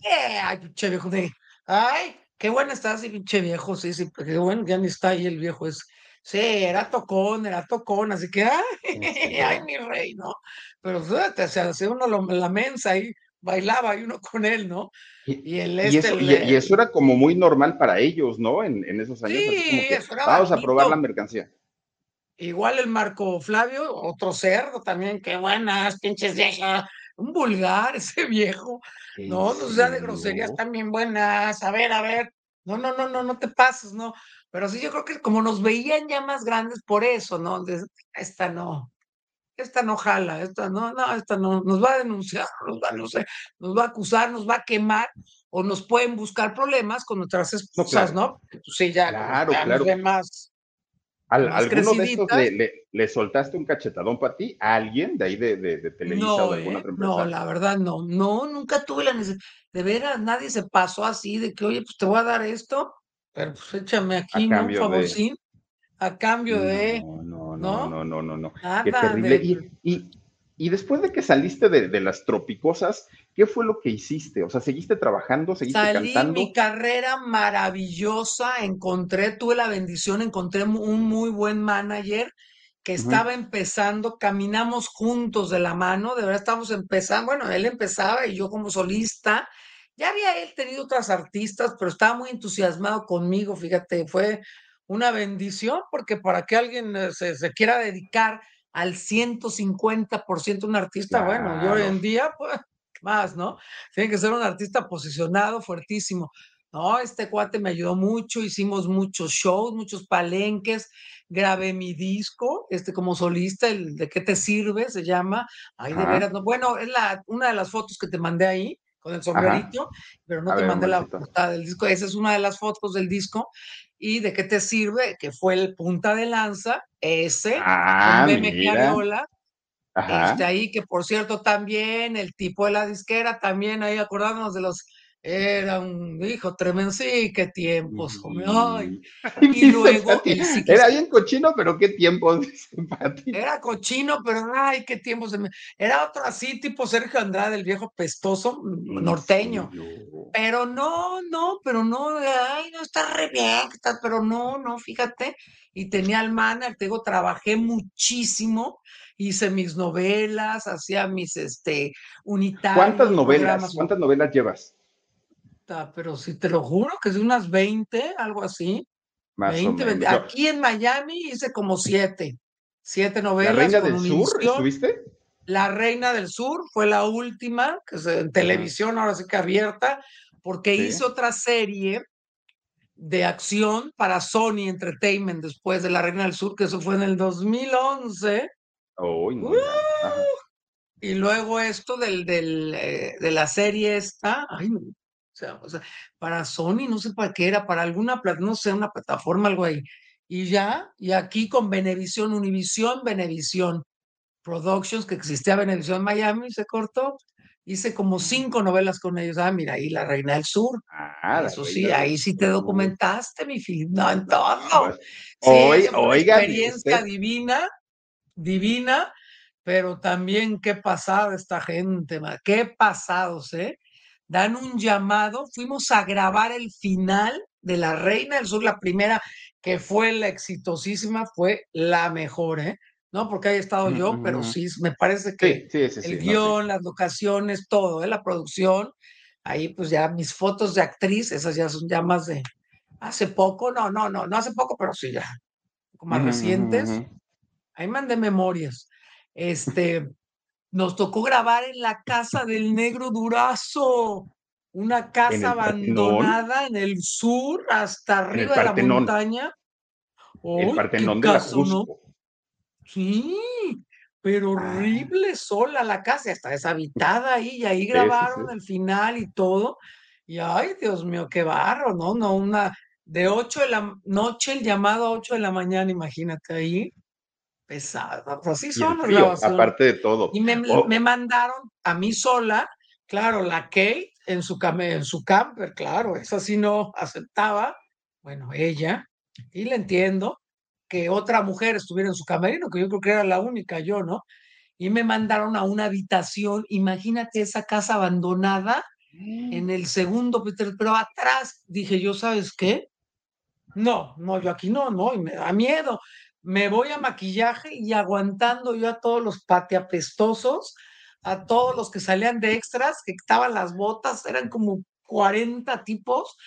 Speaker 3: Eh, ay, pinche viejo de, ay, qué bueno estás, pinche viejo, sí, sí, qué bueno, ya ni está ahí el viejo, es, sí, era tocón, era tocón, así que, ay, ay, mi rey, ¿no? Pero fíjate, se hace uno la mensa ahí, bailaba y uno con él, ¿no?
Speaker 2: Y, el este, y, eso, era como muy normal para ellos, ¿no? En, esos años. Sí, vamos a probar la mercancía.
Speaker 3: Igual el Marco Flavio, otro cerdo también, qué buenas, pinches viejas, un vulgar ese viejo, ¿no? O sea, de groserías también buenas, a ver, a ver, no, no, no, no, no te pases, ¿no? Pero sí, yo creo que como nos veían ya más grandes por eso, ¿no? esta no, esta no jala, esta no, no, esta no, nos va a denunciar, nos va, no sé, nos va a acusar, nos va a quemar, o nos pueden buscar problemas con nuestras esposas, ¿no? Pues sí, ya,
Speaker 2: claro, claro. ¿Al, ¿Alguno de estos le, soltaste un cachetadón para ti? ¿A alguien de ahí de, de, Televisa
Speaker 3: no,
Speaker 2: o de alguna
Speaker 3: otra empresa? No, la verdad no, no, nunca tuve la necesidad. De veras, nadie se pasó así de que, oye, pues te voy a dar esto, pero pues échame aquí, ¿no? Un favorcín, a cambio de.
Speaker 2: No, no, no, no, no, no. Qué terrible. Y, y, después de que saliste de, las tropicosas, ¿qué fue lo que hiciste? O sea, ¿seguiste trabajando? ¿Seguiste
Speaker 3: Salí,
Speaker 2: cantando?
Speaker 3: Mi carrera maravillosa, encontré, tuve la bendición, encontré un muy buen manager que estaba empezando, caminamos juntos de la mano, de verdad estamos empezando, bueno, él empezaba y yo como solista, ya había él tenido otras artistas, pero estaba muy entusiasmado conmigo, fíjate, fue una bendición, porque para que alguien eh, se, quiera dedicar al 150% un artista, bueno, yo hoy en día, pues, más, ¿no? Tiene que ser un artista posicionado, fuertísimo. No, este cuate me ayudó mucho, hicimos muchos shows, muchos palenques, grabé mi disco, este como solista, el de qué te sirve, se llama. Ay, de veras, no. Bueno, es la, una de las fotos que te mandé ahí con el sombrerito, pero no te mandé la portada del disco. Esa es una de las fotos del disco. ¿Y de qué te sirve? Que fue el punta de lanza, ese,
Speaker 2: ah,
Speaker 3: meme Este ahí, que por cierto, también el tipo de la disquera, también ahí acordándonos de los Era un hijo tremendo, sí, qué tiempos, Ay. Y
Speaker 2: luego Era bien cochino, pero qué tiempos,
Speaker 3: Era cochino, pero ay, qué tiempos. Era otro así, tipo Sergio Andrade, el viejo pestoso, mm, norteño. Pero no, no, pero no, ay, no está re bien, pero no, no, fíjate. Y tenía al mana, te digo, trabajé muchísimo, hice mis novelas, hacía mis, este, unitarios.
Speaker 2: ¿Cuántas novelas, cuántas novelas llevas?
Speaker 3: Pero si te lo juro que es unas 20, algo así. Más 20, Aquí en Miami hice como siete, siete novelas.
Speaker 2: ¿La Reina del Sur estuviste?
Speaker 3: La Reina del Sur fue la última, que es en televisión, ahora sí que abierta, porque hice otra serie de acción para Sony Entertainment después de La Reina del Sur, que eso fue en el 2011. Oh, y luego esto del, del eh, de la serie esta, ay, sea, o sea, para Sony, no sé para qué era, para alguna, no sé, una plataforma, algo ahí. Y ya, y aquí con Benevisión, Univisión, Benevisión Productions, que existía Benevisión Miami, se cortó. Hice como cinco novelas con ellos. Ah, mira, ahí La Reina del Sur. Ah, Eso sí, ahí sí te documentaste, mi film. No, en todo. Pues, sí, oiga, experiencia divina, divina, pero también qué pasado esta gente, qué pasados, ¿eh? Dan un llamado, fuimos a grabar el final de La Reina del Sur, la primera que fue la exitosísima, fue la mejor, ¿eh? No porque haya estado yo, pero sí, me parece que el guion, las locaciones, todo, ¿eh? la producción, ahí pues ya mis fotos de actriz, esas ya son ya más de hace poco, no, no, no, no hace poco, pero sí ya, más recientes. Ahí mandé memorias. Este, nos tocó grabar en la casa del negro Durazo, una casa abandonada en el sur, hasta arriba de la montaña.
Speaker 2: el Partenón de la Jusco.
Speaker 3: Sí, pero ah. horrible sola la casa, está deshabitada ahí, y ahí grabaron el final y todo. Y ay, Dios mío, qué barro, ¿no? No, una de 8 de la noche, el llamado a 8 de la mañana, imagínate ahí pesada. Pues así son las
Speaker 2: Aparte de todo.
Speaker 3: Y me, mandaron a mí sola, claro, la Kate en su, en su camper, claro, esa sí no aceptaba. Bueno, ella, y le entiendo, que otra mujer estuviera en su camerino, que yo creo que era la única, yo, ¿no? Y me mandaron a una habitación, imagínate esa casa abandonada en el segundo, pero atrás dije yo, ¿sabes qué? No, no, yo aquí no, no, y me da miedo me voy a maquillaje y aguantando yo a todos los patiapestosos, a todos los que salían de extras, que estaban las botas, eran como 40 tipos,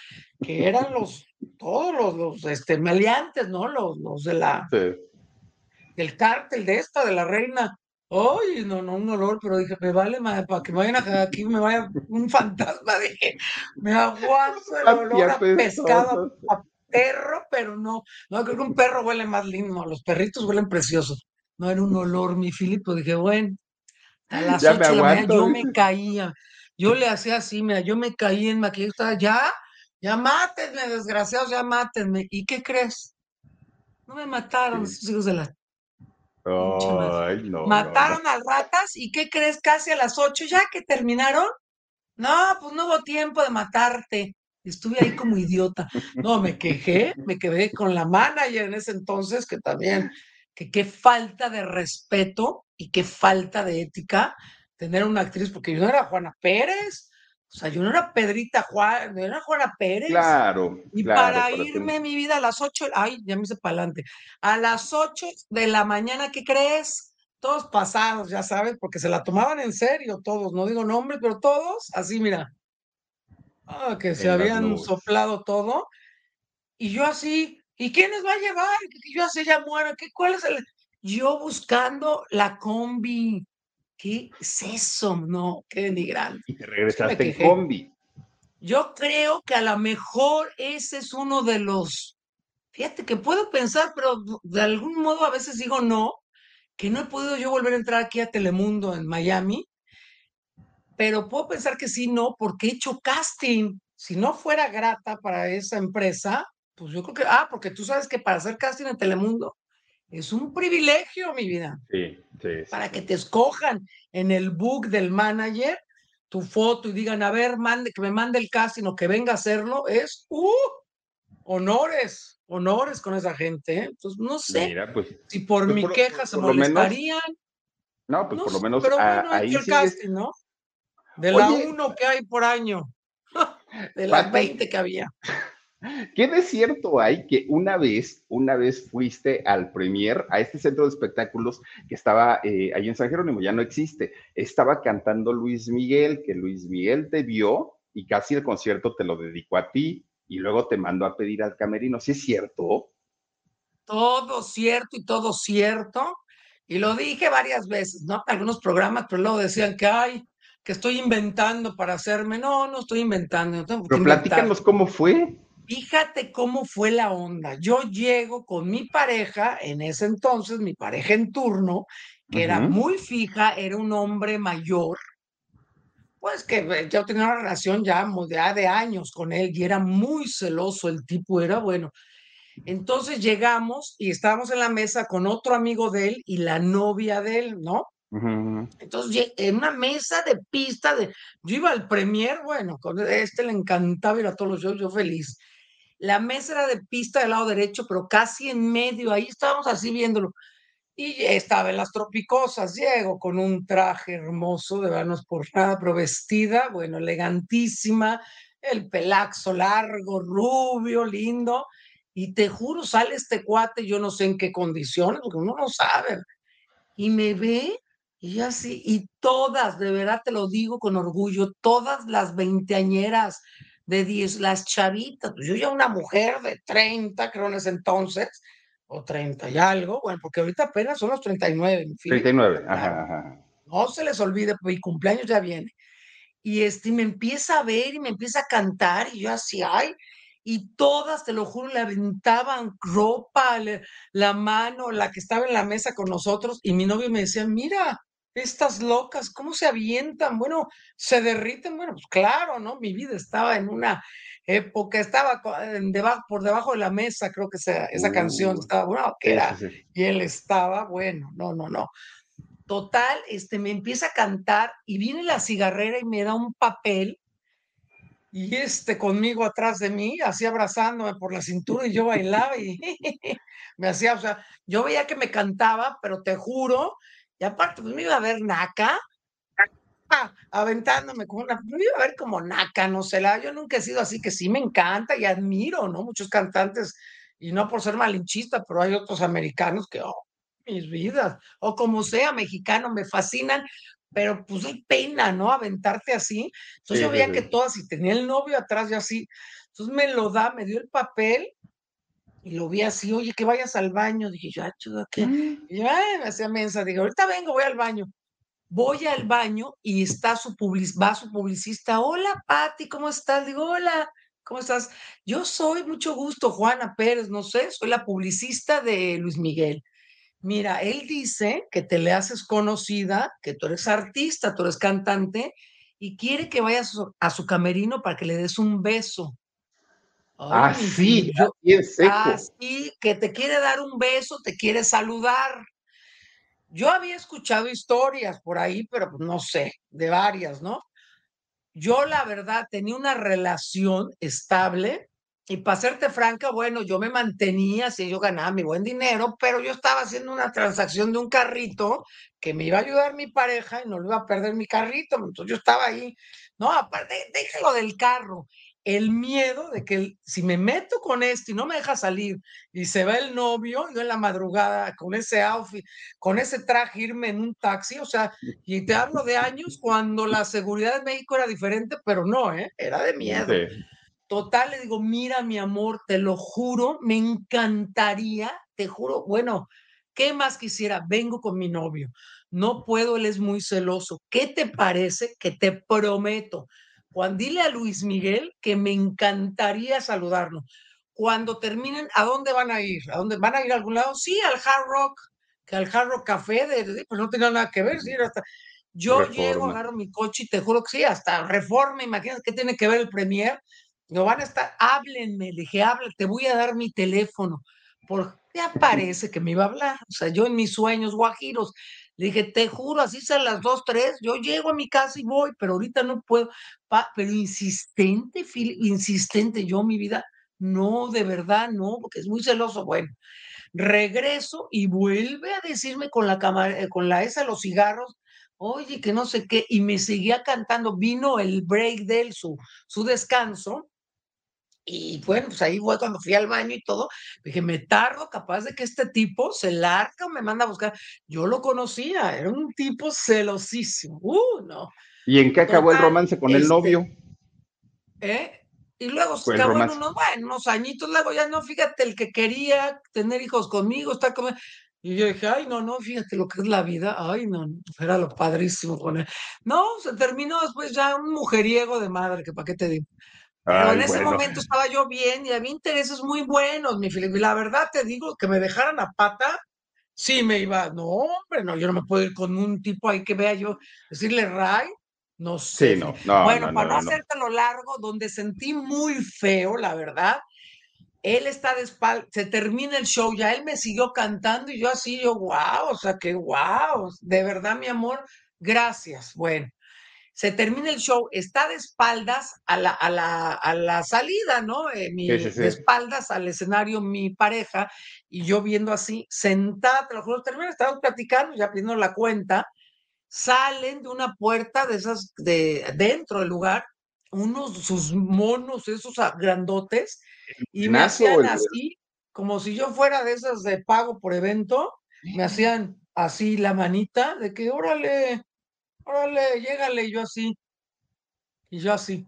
Speaker 3: que eran los, todos los, los este, maleantes, ¿no? Los, los de la, del cártel de esta, de la reina. Ay, no, no, un olor, pero dije, me vale, para que me vayan a, aquí, me vaya un fantasma, dije, me aguanto el olor a pescado, perro, pero no, no, creo que un perro huele más lindo, los perritos huelen preciosos. No era un olor, mi Filipo, dije, bueno, a las ocho de la mañana yo me caía, yo le hacía así, mira, yo me caí en maquillaje, estaba, ya, ya mátenme, desgraciados, ya mátenme. ¿Y qué crees? No me mataron esos hijos de la... Ay, no, mataron a ratas y ¿qué crees? Casi a las ocho, ya que terminaron. No, pues no hubo tiempo de matarte. Estuve ahí como idiota. No, me quejé, me quedé con la manager en ese entonces, que también, que qué falta de respeto y qué falta de ética tener una actriz, porque yo no era Juana Pérez, o sea, yo no era Pedrita Juan, no era Juana Pérez.
Speaker 2: Claro.
Speaker 3: Y para irme mi vida a las ocho, ay, ya me hice para adelante, a las ocho de la mañana, ¿qué crees? Todos pasados, ya sabes, porque se la tomaban en serio todos, no digo nombre, pero todos, así mira, Ah, que se habían soplado todo. Y yo así, ¿y quién les va a llevar? yo así ya muero. ¿Qué, ¿Cuál es el...? Yo buscando la combi. ¿Qué es eso? No, qué denigrante.
Speaker 2: Y te regresaste en combi.
Speaker 3: Yo creo que a lo mejor ese es uno de los... Fíjate que puedo pensar, pero de algún modo a veces digo no, que no he podido yo volver a entrar aquí a Telemundo en Miami pero puedo pensar que sí, no, porque he hecho casting. Si no fuera grata para esa empresa, pues yo creo que, ah, porque tú sabes que para hacer casting en Telemundo es un privilegio, mi vida.
Speaker 2: Sí, sí.
Speaker 3: Para que te escojan en el book del manager, tu foto y digan, a ver, mande, que me mande el casting o que venga a hacerlo, es, uh, honores, honores con esa gente. ¿eh? Entonces, no sé pues, si por pues, mi queja se molestarían.
Speaker 2: no, pues por lo menos
Speaker 3: pero bueno, ahí el casting, ¿no? De la uno que hay por año, de las 20 que había.
Speaker 2: ¿Qué de cierto hay que una vez, una vez fuiste al premier, a este centro de espectáculos que estaba eh, ahí en San Jerónimo, ya no existe, estaba cantando Luis Miguel, que Luis Miguel te vio y casi el concierto te lo dedicó a ti y luego te mandó a pedir al camerino, ¿sí es cierto?
Speaker 3: Todo cierto y todo cierto. Y lo dije varias veces, ¿no? Algunos programas, pero luego decían que, ay, que estoy inventando para hacerme. No, no estoy inventando.
Speaker 2: pero platícanos cómo fue.
Speaker 3: Fíjate cómo fue la onda. Yo llego con mi pareja, en ese entonces, mi pareja en turno, que era muy fija, era un hombre mayor, pues que eh, yo tenía una relación ya de años con él y era muy celoso, el tipo era bueno. Entonces llegamos y estábamos en la mesa con otro amigo de él y la novia de él, ¿no? Entonces, en una mesa de pista, de, yo iba al premier, bueno, con este le encantaba ir a todos los shows, yo feliz. La mesa era de pista del lado derecho, pero casi en medio, ahí estábamos así viéndolo. Y estaba en las tropicosas, llego con un traje hermoso, de vernos por nada, pero vestida, bueno, elegantísima, el pelaxo largo, rubio, lindo. Y te juro, sale este cuate, yo no sé en qué condiciones, porque uno no sabe. Y me ve, y así, y todas, de verdad te lo digo con orgullo, todas las veinteañeras, de 10, las chavitas, pues yo ya una mujer de 30, creo en ese entonces, o 30 y algo, bueno, porque ahorita apenas son los 39. En
Speaker 2: fin, 39, ajá, ajá.
Speaker 3: No se les olvide, mi cumpleaños ya viene. Y este, me empieza a ver y me empieza a cantar, y yo así, ay, y todas, te lo juro, le aventaban ropa, la mano, la que estaba en la mesa con nosotros, y mi novio me decía, mira, estas locas, ¿cómo se avientan? Bueno, se derriten, bueno, pues claro, ¿no? Mi vida estaba en una época, estaba debajo, por debajo de la mesa, creo que esa, esa canción estaba, bueno, que era, y él estaba, bueno, no, no, no. Total, este, me empieza a cantar y viene la cigarrera y me da un papel y este conmigo atrás de mí, así abrazándome por la cintura y yo bailaba y me hacía, o sea, yo veía que me cantaba, pero te juro y aparte, pues me iba a ver naca, ah, aventándome como una, me iba a ver como naca, no sé, la, yo nunca he sido así, que sí me encanta y admiro, ¿no? Muchos cantantes, y no por ser malinchista, pero hay otros americanos que, oh, mis vidas, o como sea, mexicano, me fascinan, pero pues hay pena, ¿no? Aventarte así. Entonces yo veía que todas, y tenía el novio atrás y así, entonces me lo da, me dio el papel y lo vi así, oye, que vayas al baño. Dije yo, ah, ¿qué? Mm. Y yo, ay, me hacía mensa. Digo, ahorita vengo, voy al baño. Voy al baño y está su public, va su publicista. Hola, Pati, ¿cómo estás? Digo, hola, ¿cómo estás? Yo soy, mucho gusto, Juana Pérez, no sé, soy la publicista de Luis Miguel. Mira, él dice que te le haces conocida, que tú eres artista, tú eres cantante, y quiere que vayas a su camerino para que le des un beso
Speaker 2: así,
Speaker 3: así, que te quiere dar un beso, te quiere saludar. Yo había escuchado historias por ahí, pero pues, no sé, de varias, ¿no? Yo la verdad tenía una relación estable y para serte franca, bueno, yo me mantenía, si yo ganaba mi buen dinero, pero yo estaba haciendo una transacción de un carrito que me iba a ayudar mi pareja y no lo iba a perder mi carrito. Entonces yo estaba ahí, no, aparte, déjalo del carro el miedo de que si me meto con esto y no me deja salir y se va el novio, yo en la madrugada con ese outfit, con ese traje irme en un taxi, o sea, y te hablo de años cuando la seguridad de México era diferente, pero no, ¿eh? era de miedo. Total, le digo, mira mi amor, te lo juro, me encantaría, te juro, bueno, ¿qué más quisiera? Vengo con mi novio, no puedo, él es muy celoso. ¿Qué te parece que te prometo? Juan, dile a Luis Miguel que me encantaría saludarlo. Cuando terminen, ¿a dónde van a ir? ¿A dónde van a ir a algún lado? Sí, al Hard Rock, que al Hard Rock Café, de, pues no tenía nada que ver. hasta, yo llego, agarro mi coche y te juro que sí, hasta Reforma, imagínate qué tiene que ver el Premier. No van a estar, háblenme, le dije, habla, te voy a dar mi teléfono. Porque aparece que me iba a hablar. O sea, yo en mis sueños guajiros Le dije, te juro, así son las dos, tres, yo llego a mi casa y voy, pero ahorita no puedo. pero insistente, insistente, yo mi vida, no, de verdad, no, porque es muy celoso. Bueno, regreso y vuelve a decirme con la cámara, eh, con la esa, los cigarros, oye, que no sé qué, y me seguía cantando, vino el break de él, su descanso, y bueno, pues ahí fue cuando fui al baño y todo. Dije, me tardo, capaz de que este tipo se larga o me manda a buscar. Yo lo conocía, era un tipo celosísimo. Uh, no.
Speaker 2: ¿Y en qué acabó el romance con el este, novio?
Speaker 3: ¿Eh? Y luego se acabó en unos, bueno, unos añitos, luego ya no, fíjate, el que quería tener hijos conmigo, está como. Y yo dije, ay, no, no, fíjate lo que es la vida, ay, no, era lo padrísimo con él. No, se terminó después ya un mujeriego de madre, que para qué te digo. Pero en ese momento estaba yo bien y había intereses muy buenos, mi Felipe. Y la verdad te digo que me dejaran a pata, sí me iba. No, hombre, no, yo no me puedo ir con un tipo ahí que vea yo decirle Ray. No sé.
Speaker 2: Sí, no, no.
Speaker 3: Bueno, para no, hacerte lo largo, donde sentí muy feo, la verdad. Él está de espalda, se termina el show, ya él me siguió cantando y yo así, yo, wow, o sea, que wow, de verdad, mi amor, gracias. Bueno, se termina el show, está de espaldas a la, a la, a la salida, ¿no? Eh, de espaldas al escenario mi pareja y yo viendo así, sentada, te lo juro, termina, estábamos platicando, ya pidiendo la cuenta, salen de una puerta de esas, de dentro del lugar, unos, sus monos, esos grandotes, y me hacían así, como si yo fuera de esas de pago por evento, me hacían así la manita, de que órale, órale, llégale, y yo así, y yo así.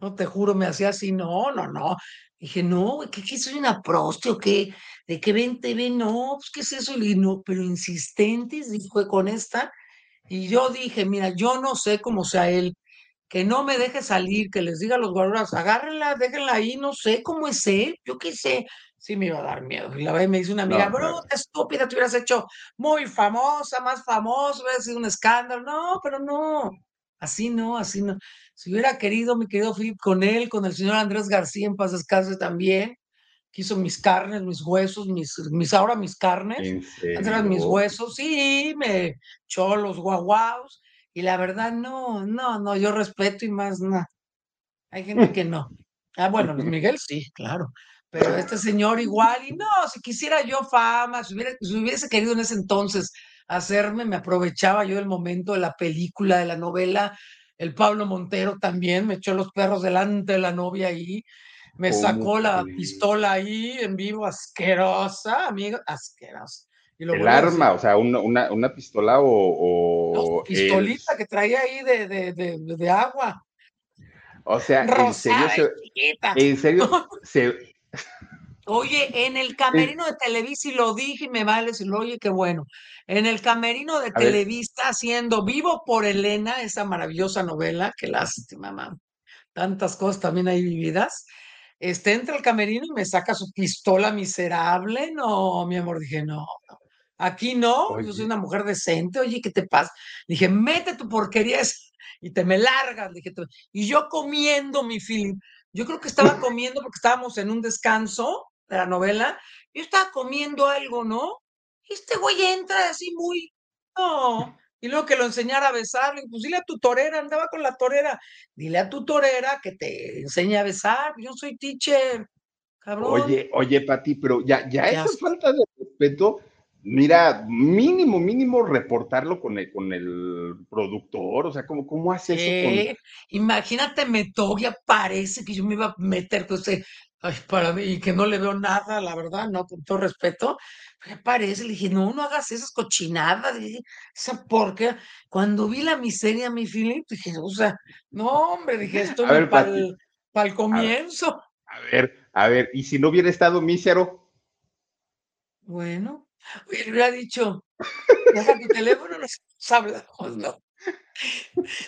Speaker 3: No te juro, me hacía así, no, no, no. Dije, no, ¿qué, qué soy una prosti qué? ¿De qué ven TV? No, pues qué es eso, y no, pero insistentes, fue con esta. Y yo dije, mira, yo no sé cómo sea él, que no me deje salir, que les diga a los guardados, agárrenla, déjenla ahí, no sé cómo es él, yo qué sé sí me iba a dar miedo. Y la vez me dice una amiga, bro, estúpida, te hubieras hecho muy famosa, más famosa, hubiera sido un escándalo. No, pero no, así no, así no. Si hubiera querido, mi querido Philip, con él, con el señor Andrés García en paz descanse también, quiso mis carnes, mis huesos, mis, mis ahora mis carnes, antes mis huesos, sí, me echó los guaguaos, y la verdad, no, no, no, yo respeto y más nada. Hay gente que no. Ah, bueno, Miguel sí, claro pero este señor igual, y no, si quisiera yo fama, si, hubiese querido en ese entonces hacerme, me aprovechaba yo del momento de la película, de la novela, el Pablo Montero también me echó los perros delante de la novia ahí, me sacó la pistola ahí en vivo, asquerosa, amigo, asquerosa.
Speaker 2: el arma, o sea, una, una, pistola o...
Speaker 3: pistolita que traía ahí de, de, de, agua.
Speaker 2: O sea, en serio, en serio, se,
Speaker 3: Oye, en el camerino de Televisa, y lo dije y me vale decirlo, oye, qué bueno. En el camerino de Televisa, haciendo Vivo por Elena, esa maravillosa novela, que lástima, mamá. Tantas cosas también hay vividas. Este entra al camerino y me saca su pistola miserable. No, mi amor, dije, no, Aquí no, yo soy una mujer decente. Oye, ¿qué te pasa? Dije, mete tu porquería y te me largas. Dije, y yo comiendo mi film. Yo creo que estaba comiendo porque estábamos en un descanso de la novela. Yo estaba comiendo algo, ¿no? Y este güey entra así muy, no. Y luego que lo enseñara a besarle, pues dile a tu torera, andaba con la torera. Dile a tu torera que te enseñe a besar. Yo soy teacher, cabrón.
Speaker 2: Oye, oye, Pati, pero ya, ya, ya es falta de respeto Mira, mínimo, mínimo reportarlo con el, con el productor, o sea, ¿cómo, cómo hace eso? Con...
Speaker 3: Imagínate, Metogia, parece que yo me iba a meter con ese, ay, para mí, y que no le veo nada, la verdad, no, con todo respeto, me parece, le dije, no, no hagas esas cochinadas, esa porque cuando vi la miseria, mi Philip, dije, o sea, no, hombre, dije, esto para el comienzo.
Speaker 2: A ver, a ver, ¿y si no hubiera estado mísero?
Speaker 3: Bueno, hubiera dicho, deja tu teléfono, nos hablamos, ¿no?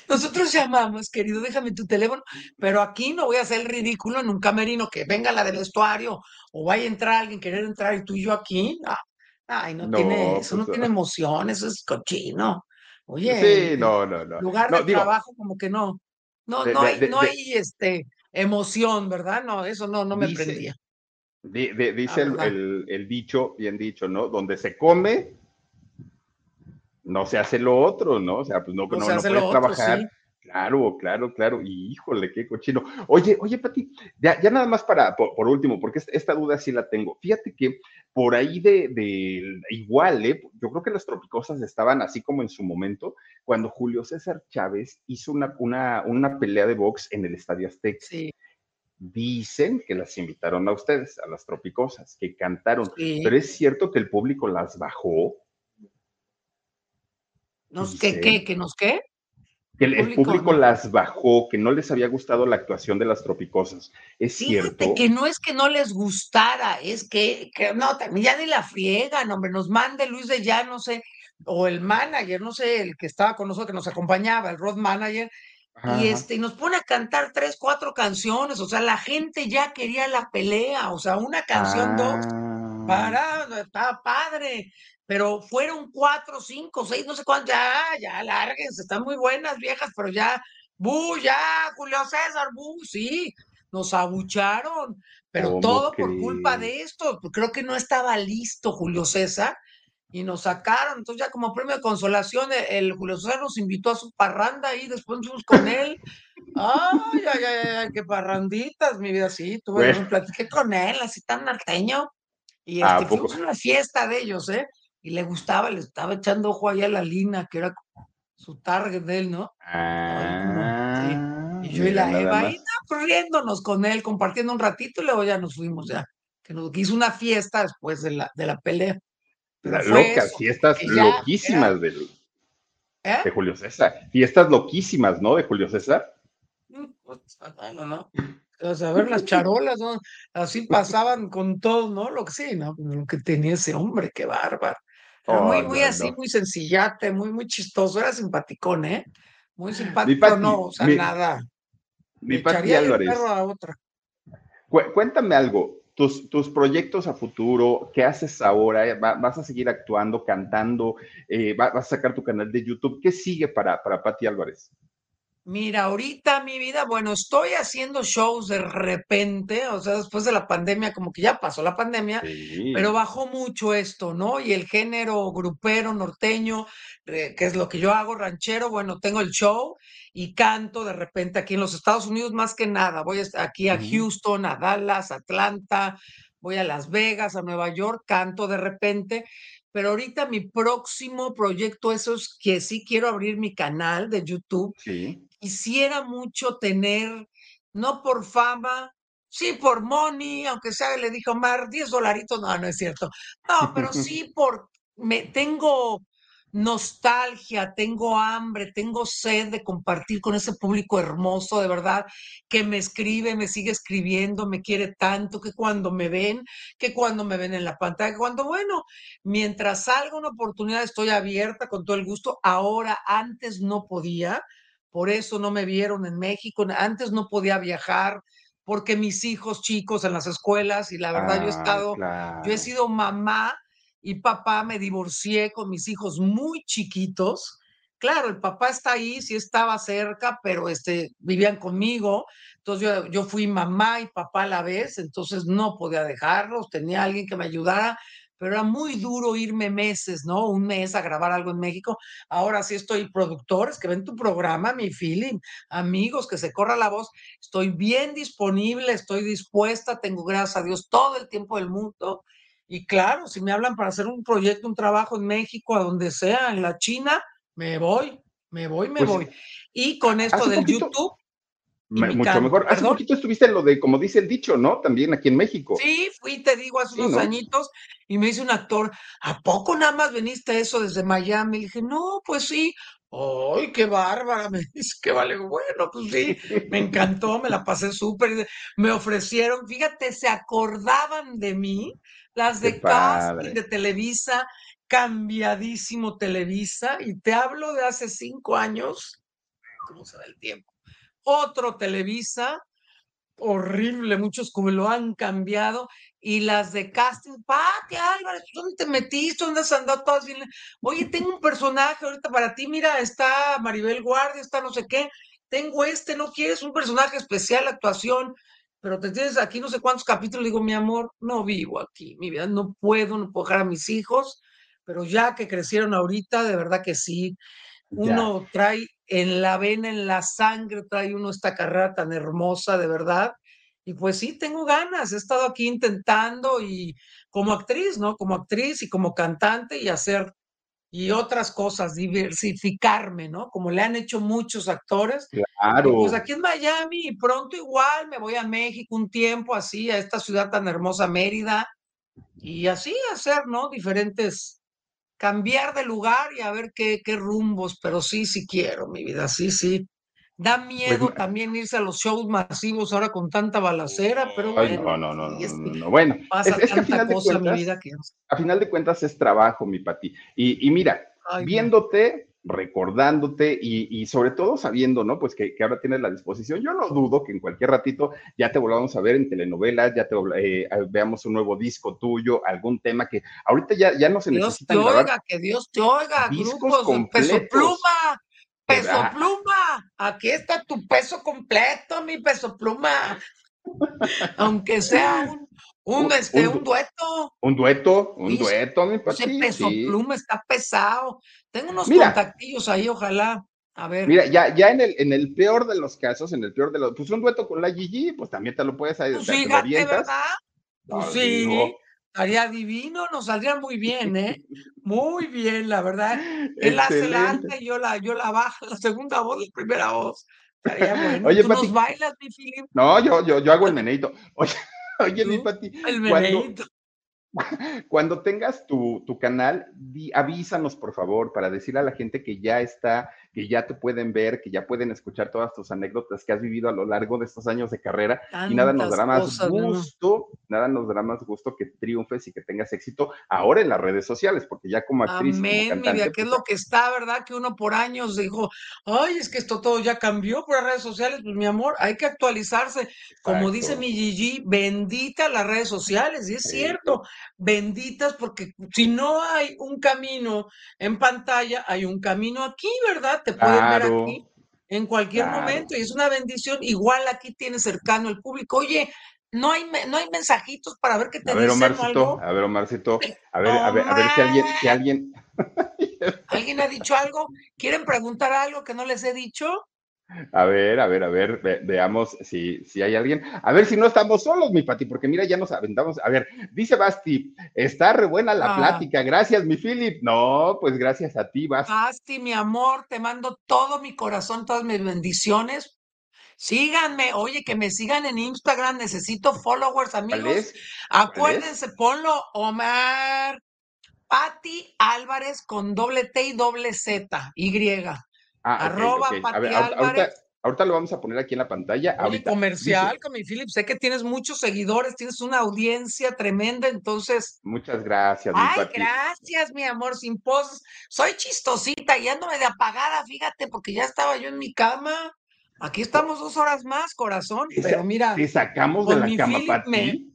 Speaker 3: Nosotros llamamos, querido, déjame tu teléfono, pero aquí no voy a hacer el ridículo en un camerino que venga la del vestuario o vaya a entrar alguien querer entrar y tú y yo aquí. Ay, no, tiene, eso no pues, tiene emoción, eso es cochino. Oye,
Speaker 2: sí, no, no, no.
Speaker 3: Lugar de trabajo como que no. No, no hay, no hay este emoción, ¿verdad? No, eso no, no me prendía
Speaker 2: dice el, el, dicho, bien dicho, ¿no? Donde se come, no se hace lo otro, ¿no? O sea, pues no, no, no, no puedes trabajar. Claro, claro, claro. Y híjole, qué cochino. Oye, oye, Pati, ya, ya nada más para, por, último, porque esta, duda sí la tengo. Fíjate que por ahí de, de, igual, ¿eh? yo creo que las tropicosas estaban así como en su momento, cuando Julio César Chávez hizo una, una, una pelea de box en el Estadio Azteca. Sí. Dicen que las invitaron a ustedes, a las tropicosas, que cantaron, pero es cierto que el público las bajó.
Speaker 3: ¿Nos qué, qué, que nos qué?
Speaker 2: que el, público, las bajó, que no les había gustado la actuación de las tropicosas. Es Fíjate cierto.
Speaker 3: que no es que no les gustara, es que, que no, ya ni la friegan, hombre, nos mande Luis de ya, no sé, o el manager, no sé, el que estaba con nosotros, que nos acompañaba, el road manager, y este, y nos pone a cantar tres, cuatro canciones, o sea, la gente ya quería la pelea, o sea, una canción, dos, ah. para, estaba padre, pero fueron cuatro, cinco, seis, no sé cuántos, ya, ya, lárguense, están muy buenas, viejas, pero ya, bu, ya, Julio César, bu, sí, nos abucharon, pero todo por culpa de esto, creo que no estaba listo Julio César, y nos sacaron, entonces ya como premio de consolación, e, el, Julio César nos invitó a su parranda y después fuimos con él, ay, ay, ay, ay, qué parranditas, mi vida, sí, tuve, un platiqué con él, así tan norteño, y este, fuimos una fiesta de ellos, ¿eh? Y le gustaba, le estaba echando ojo ahí a la Lina, que era su target de él, ¿no? Ah, Y yo y la Eva ahí corriéndonos con él, compartiendo un ratito y luego ya nos fuimos ya. Que nos hizo una fiesta después de la, de la pelea.
Speaker 2: locas, fiestas loquísimas ¿Eh? de Julio César. Fiestas loquísimas, ¿no? De Julio César.
Speaker 3: Mm, pues, no, no. O sea, a ver las charolas, ¿no? Así pasaban con todo, ¿no? Lo que sí, ¿no? Lo que tenía ese hombre, qué bárbaro muy, muy así, muy sencillate, muy, muy chistoso. Era simpaticón, ¿eh? Muy simpático, no, o sea, nada.
Speaker 2: Mi Pati Álvarez. A otra. Cuéntame algo, tus, tus, proyectos a futuro, ¿qué haces ahora? ¿Vas a seguir actuando, cantando? Eh, ¿Vas a sacar tu canal de YouTube? ¿Qué sigue para, para Pati Álvarez?
Speaker 3: Mira, ahorita mi vida, bueno, estoy haciendo shows de repente, o sea, después de la pandemia, como que ya pasó la pandemia, pero bajó mucho esto, ¿no? Y el género grupero, norteño, que es lo que yo hago, ranchero, bueno, tengo el show y canto de repente aquí en los Estados Unidos más que nada. Voy aquí a Houston, a Dallas, Atlanta, voy a Las Vegas, a Nueva York, canto de repente. Pero ahorita mi próximo proyecto, eso es que sí quiero abrir mi canal de YouTube. Sí quisiera mucho tener, no por fama, sí por money, aunque sea, le dijo Mar, 10 dolaritos, no, no es cierto. No, pero sí por, me tengo nostalgia, tengo hambre, tengo sed de compartir con ese público hermoso, de verdad, que me escribe, me sigue escribiendo, me quiere tanto, que cuando me ven, que cuando me ven en la pantalla, cuando, bueno, mientras salga una oportunidad estoy abierta con todo el gusto. Ahora, antes no podía, por eso no me vieron en México. Antes no podía viajar porque mis hijos chicos en las escuelas y la verdad yo he ah, estado, yo he sido mamá y papá, me divorcié con mis hijos muy chiquitos. Claro, el papá está ahí, sí estaba cerca, pero este, vivían conmigo. Entonces yo, yo fui mamá y papá a la vez, entonces no podía dejarlos, tenía alguien que me ayudara pero era muy duro irme meses, ¿no? Un mes a grabar algo en México. Ahora sí estoy productores que ven tu programa, mi feeling, amigos, que se corra la voz. Estoy bien disponible, estoy dispuesta, tengo, gracias a Dios, todo el tiempo del mundo. Y claro, si me hablan para hacer un proyecto, un trabajo en México, a donde sea, en la China, me voy, me voy, me pues voy. Y con esto del YouTube,
Speaker 2: mucho mejor. Hace poquito estuviste en lo de, como dice el dicho, ¿no? También aquí en México.
Speaker 3: Sí, fui, te digo, hace unos añitos y me dice un actor, ¿a poco nada más veniste eso desde Miami? Y dije, no, pues sí. ¡Ay, qué bárbara! Me dice que vale, bueno, pues sí, me encantó, me la pasé súper. Me ofrecieron, fíjate, se acordaban de mí, las de casting de Televisa, cambiadísimo Televisa, y te hablo de hace cinco años. ¿Cómo se va el tiempo? Otro Televisa, horrible, muchos como lo han cambiado, y las de casting, Pati Álvarez, ¿dónde te metiste? ¿Dónde has andado todas bien? Oye, tengo un personaje ahorita para ti, mira, está Maribel Guardia, está no sé qué, tengo este, ¿no quieres un personaje especial, actuación? Pero te tienes aquí no sé cuántos capítulos, digo, mi amor, no vivo aquí, mi vida, no puedo, no puedo dejar a mis hijos, pero ya que crecieron ahorita, de verdad que sí. Uno trae en la vena, en la sangre, trae uno esta carrera tan hermosa, de verdad. Y pues sí, tengo ganas. He estado aquí intentando y como actriz, ¿no? Como actriz y como cantante y hacer y otras cosas, diversificarme, ¿no? Como le han hecho muchos actores.
Speaker 2: Claro.
Speaker 3: pues aquí en Miami y pronto igual me voy a México un tiempo así, a esta ciudad tan hermosa, Mérida, y así hacer, ¿no? Diferentes, cambiar de lugar y a ver qué, qué rumbos, pero sí, sí quiero, mi vida, sí, sí. Da pues miedo también irse a los shows masivos ahora con tanta balacera, pero bueno.
Speaker 2: no, no, no, no, Bueno, es, que a final de cuentas, a final de cuentas es trabajo, mi Pati. Y, y mira, viéndote, recordándote y, sobre todo sabiendo, ¿no? Pues que, ahora tienes la disposición. Yo no dudo que en cualquier ratito ya te volvamos a ver en telenovelas, ya te eh, veamos un nuevo disco tuyo, algún tema que ahorita ya, ya no se
Speaker 3: Dios necesita. Dios te oiga, que Dios te oiga, grupos completos. peso pluma Peso pluma, aquí está tu peso completo, mi peso pluma. Aunque sea un, un, este, un, dueto.
Speaker 2: Un dueto, un dueto, mi
Speaker 3: Ese peso pluma está pesado. Tengo unos contactillos ahí, ojalá. A ver.
Speaker 2: Mira, ya, ya en el, en el peor de los casos, en el peor de los, pues un dueto con la Gigi, pues también te lo puedes
Speaker 3: pues fíjate, ¿verdad? Pues sí. Estaría divino, nos saldría muy bien, ¿eh? Muy bien, la verdad. Él hace la alta y yo la, yo la baja, la segunda voz, la primera voz. Estaría bueno. Oye, ¿Tú nos bailas, mi Filip?
Speaker 2: No, yo, yo, yo hago el meneito. Oye, oye, mi Pati.
Speaker 3: El meneito.
Speaker 2: Cuando tengas tu, canal, avísanos por favor para decirle a la gente que ya está, que ya te pueden ver, que ya pueden escuchar todas tus anécdotas que has vivido a lo largo de estos años de carrera y nada nos dará más gusto, nada nos dará más gusto que triunfes y que tengas éxito ahora en las redes sociales, porque ya como actriz.
Speaker 3: Amén, como cantante, mi que es pues lo que está, ¿verdad? Que uno por años dijo, ay, es que esto todo ya cambió por las redes sociales, pues mi amor, hay que actualizarse. Como dice mi Gigi, bendita las redes sociales, y es cierto benditas, porque si no hay un camino en pantalla, hay un camino aquí, ¿verdad? Te pueden ver aquí en cualquier momento y es una bendición. Igual aquí tienes cercano el público. Oye, no hay, no hay mensajitos para ver qué te
Speaker 2: a ver,
Speaker 3: dicen
Speaker 2: Omarcito, A ver, Omarcito, a ver, a ver, a ver si alguien, si alguien...
Speaker 3: ¿Alguien ha dicho algo? ¿Quieren preguntar algo que no les he dicho?
Speaker 2: A ver, a ver, a ver, veamos si, si hay alguien. A ver si no estamos solos, mi Pati, porque mira, ya nos aventamos. A ver, dice Basti, está re buena la ah. plática. Gracias, mi Philip. No, pues gracias a ti, Basti.
Speaker 3: Basti, mi amor, te mando todo mi corazón, todas mis bendiciones. Síganme, oye, que me sigan en Instagram, necesito followers, amigos. Acuérdense, ponlo, Omar. Pati Álvarez con doble T y doble Z, Y. Ah, Arroba
Speaker 2: ahorita, lo vamos a poner aquí en la pantalla. ahorita,
Speaker 3: comercial con mi Philip. Sé que tienes muchos seguidores, tienes una audiencia tremenda, entonces.
Speaker 2: Muchas gracias.
Speaker 3: Ay, gracias, mi amor, sin poses. Soy chistosita y ando de apagada, fíjate, porque ya estaba yo en mi cama. Aquí estamos dos horas más, corazón. Pero mira.
Speaker 2: Te sacamos de la cama,
Speaker 3: Pati.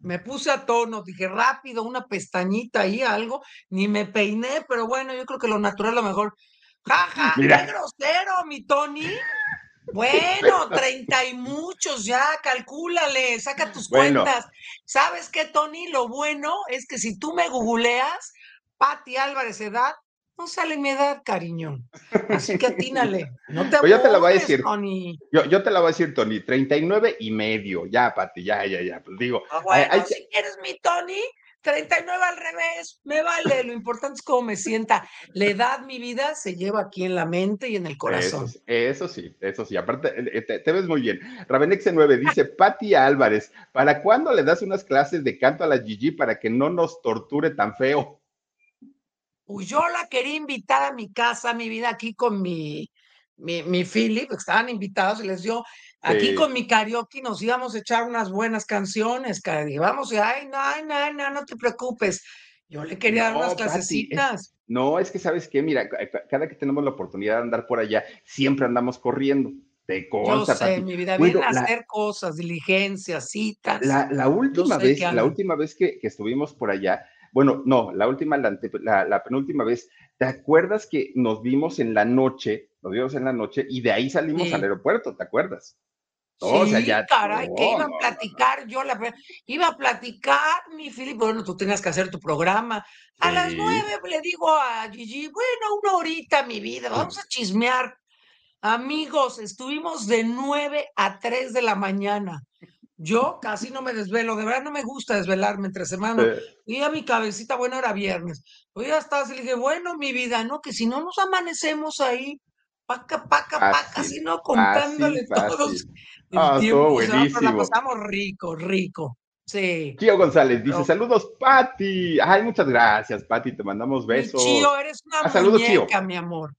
Speaker 3: Me, puse a tono, dije rápido, una pestañita ahí, algo, ni me peiné, pero bueno, yo creo que lo natural a lo mejor Jaja, qué grosero, mi Tony. Bueno, treinta y muchos ya, calcúlale, saca tus cuentas. ¿Sabes qué, Tony? Lo bueno es que si tú me googleas, Pati Álvarez edad, no sale mi edad, cariño. Así que atínale. No te pues
Speaker 2: yo te la voy a decir, Tony. Yo, te la voy a decir, Tony, 39 y medio. Ya, Pati, ya, ya, ya. Pues digo.
Speaker 3: Ah, bueno, si quieres mi Tony, 39 al revés, me vale, lo importante es cómo me sienta. La edad, mi vida, se lleva aquí en la mente y en el corazón.
Speaker 2: Eso, sí, eso sí, aparte, eh, te, ves muy bien. Ravenex 9 dice, Pati Álvarez, ¿para cuándo le das unas clases de canto a la Gigi para que no nos torture tan feo?
Speaker 3: Pues yo la quería invitar a mi casa, mi vida, aquí con mi, mi, mi Philip, estaban invitados y les dio, aquí con mi karaoke nos íbamos a echar unas buenas canciones, y vamos, y ay, no, ay, no, no, no te preocupes. Yo le quería dar unas clasecitas.
Speaker 2: no, es que sabes qué, mira, cada que tenemos la oportunidad de andar por allá, siempre andamos corriendo. Te consta,
Speaker 3: Yo sé, mi vida, viene a hacer cosas, diligencias, citas.
Speaker 2: La, última vez, la última vez que, que estuvimos por allá, bueno, no, la última, la, penúltima vez, ¿te acuerdas que nos vimos en la noche, nos vimos en la noche y de ahí salimos al aeropuerto, ¿te acuerdas?
Speaker 3: Sí, caray, que iba a platicar yo, la, iba a platicar, mi Filipe, bueno, tú tenías que hacer tu programa. A las nueve le digo a Gigi, bueno, una horita, mi vida, vamos a chismear. Amigos, estuvimos de nueve a tres de la mañana. Yo casi no me desvelo, de verdad no me gusta desvelarme entre semana. Y a mi cabecita, bueno, era viernes. Hoy ya estás, le dije, bueno, mi vida, ¿no? Que si no nos amanecemos ahí, paca, paca, paca, sino contándole todos.
Speaker 2: Ah, todo buenísimo.
Speaker 3: la pasamos rico, rico. Sí.
Speaker 2: Chío González dice: Saludos, Pati. Ay, muchas gracias, Pati. Te mandamos besos.
Speaker 3: Chío, eres una ah, saludos, muñeca, mi amor.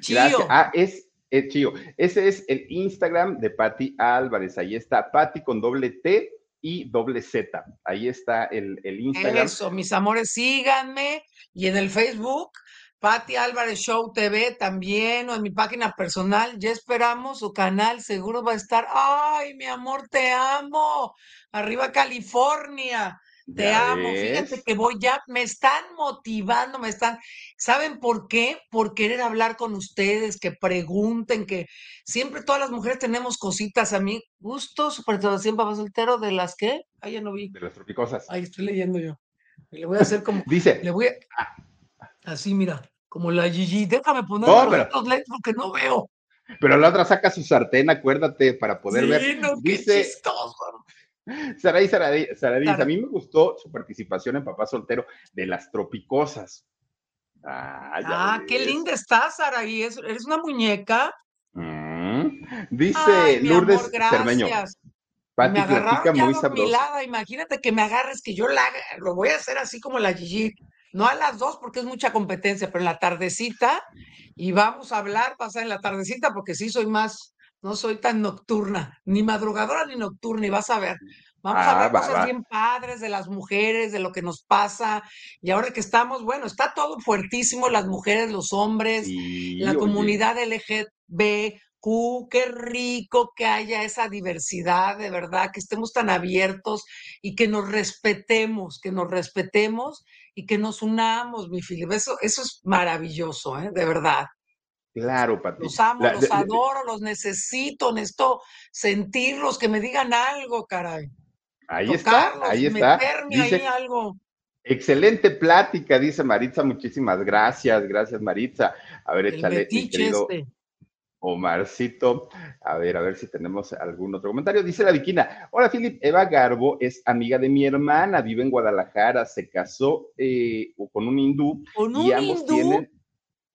Speaker 2: Chío. Ah, es, es Chío. Ese es el Instagram de Pati Álvarez. Ahí está, Pati con doble T y doble Z. Ahí está el, el Instagram.
Speaker 3: Eso, mis amores, síganme. Y en el Facebook, Patti Álvarez Show TV también, o en mi página personal. Ya esperamos su canal, seguro va a estar. ¡Ay, mi amor, te amo! Arriba California. Te amo, fíjate que voy ya, me están motivando, me están, ¿saben por qué? Por querer hablar con ustedes, que pregunten, que siempre todas las mujeres tenemos cositas. A mí, gusto, siempre papá soltero, de las que, ay, ya no vi.
Speaker 2: De las tropicosas.
Speaker 3: Ahí estoy leyendo yo. Le voy a hacer como.
Speaker 2: Dice.
Speaker 3: Le voy a. Ah. Así, mira como la Gigi. Déjame poner no, los lentes porque no veo.
Speaker 2: Pero la otra saca su sartén, acuérdate, para poder ver.
Speaker 3: No, Dice, qué chistoso.
Speaker 2: Saraí Saradí, a mí me gustó su participación en Papá Soltero de las Tropicosas.
Speaker 3: Ah, ah qué linda estás, Saraí. ¿Eres una muñeca?
Speaker 2: Mm. Dice Lourdes Cermeño.
Speaker 3: Pati platica muy sabroso. Imagínate que me agarres, que yo la, lo voy a hacer así como la Gigi no a las dos porque es mucha competencia, pero en la tardecita, y vamos a hablar, pasa en la tardecita, porque sí soy más, no soy tan nocturna, ni madrugadora ni nocturna, y vas a ver. Vamos a ah, ver cosas bien padres de las mujeres, de lo que nos pasa. Y ahora que estamos, bueno, está todo fuertísimo, las mujeres, los hombres, la comunidad Qué rico que haya esa diversidad, de verdad, que estemos tan abiertos y que nos respetemos, que nos respetemos y que nos unamos, mi Filip. Eso, eso es maravilloso, ¿eh? de verdad.
Speaker 2: Claro, Pati.
Speaker 3: Los amo, los adoro, los necesito, necesito sentirlos, que me digan algo, caray.
Speaker 2: Ahí está, ahí está.
Speaker 3: Dice, ahí algo.
Speaker 2: Excelente plática, dice Maritza. Muchísimas gracias, gracias Maritza. A ver, échale, mi querido este. Omarcito. A ver, a ver si tenemos algún otro comentario. Dice la Viquina. Hola, Filip. Eva Garbo es amiga de mi hermana, vive en Guadalajara, se casó eh, con un hindú.
Speaker 3: ¿Con un y ambos tienen,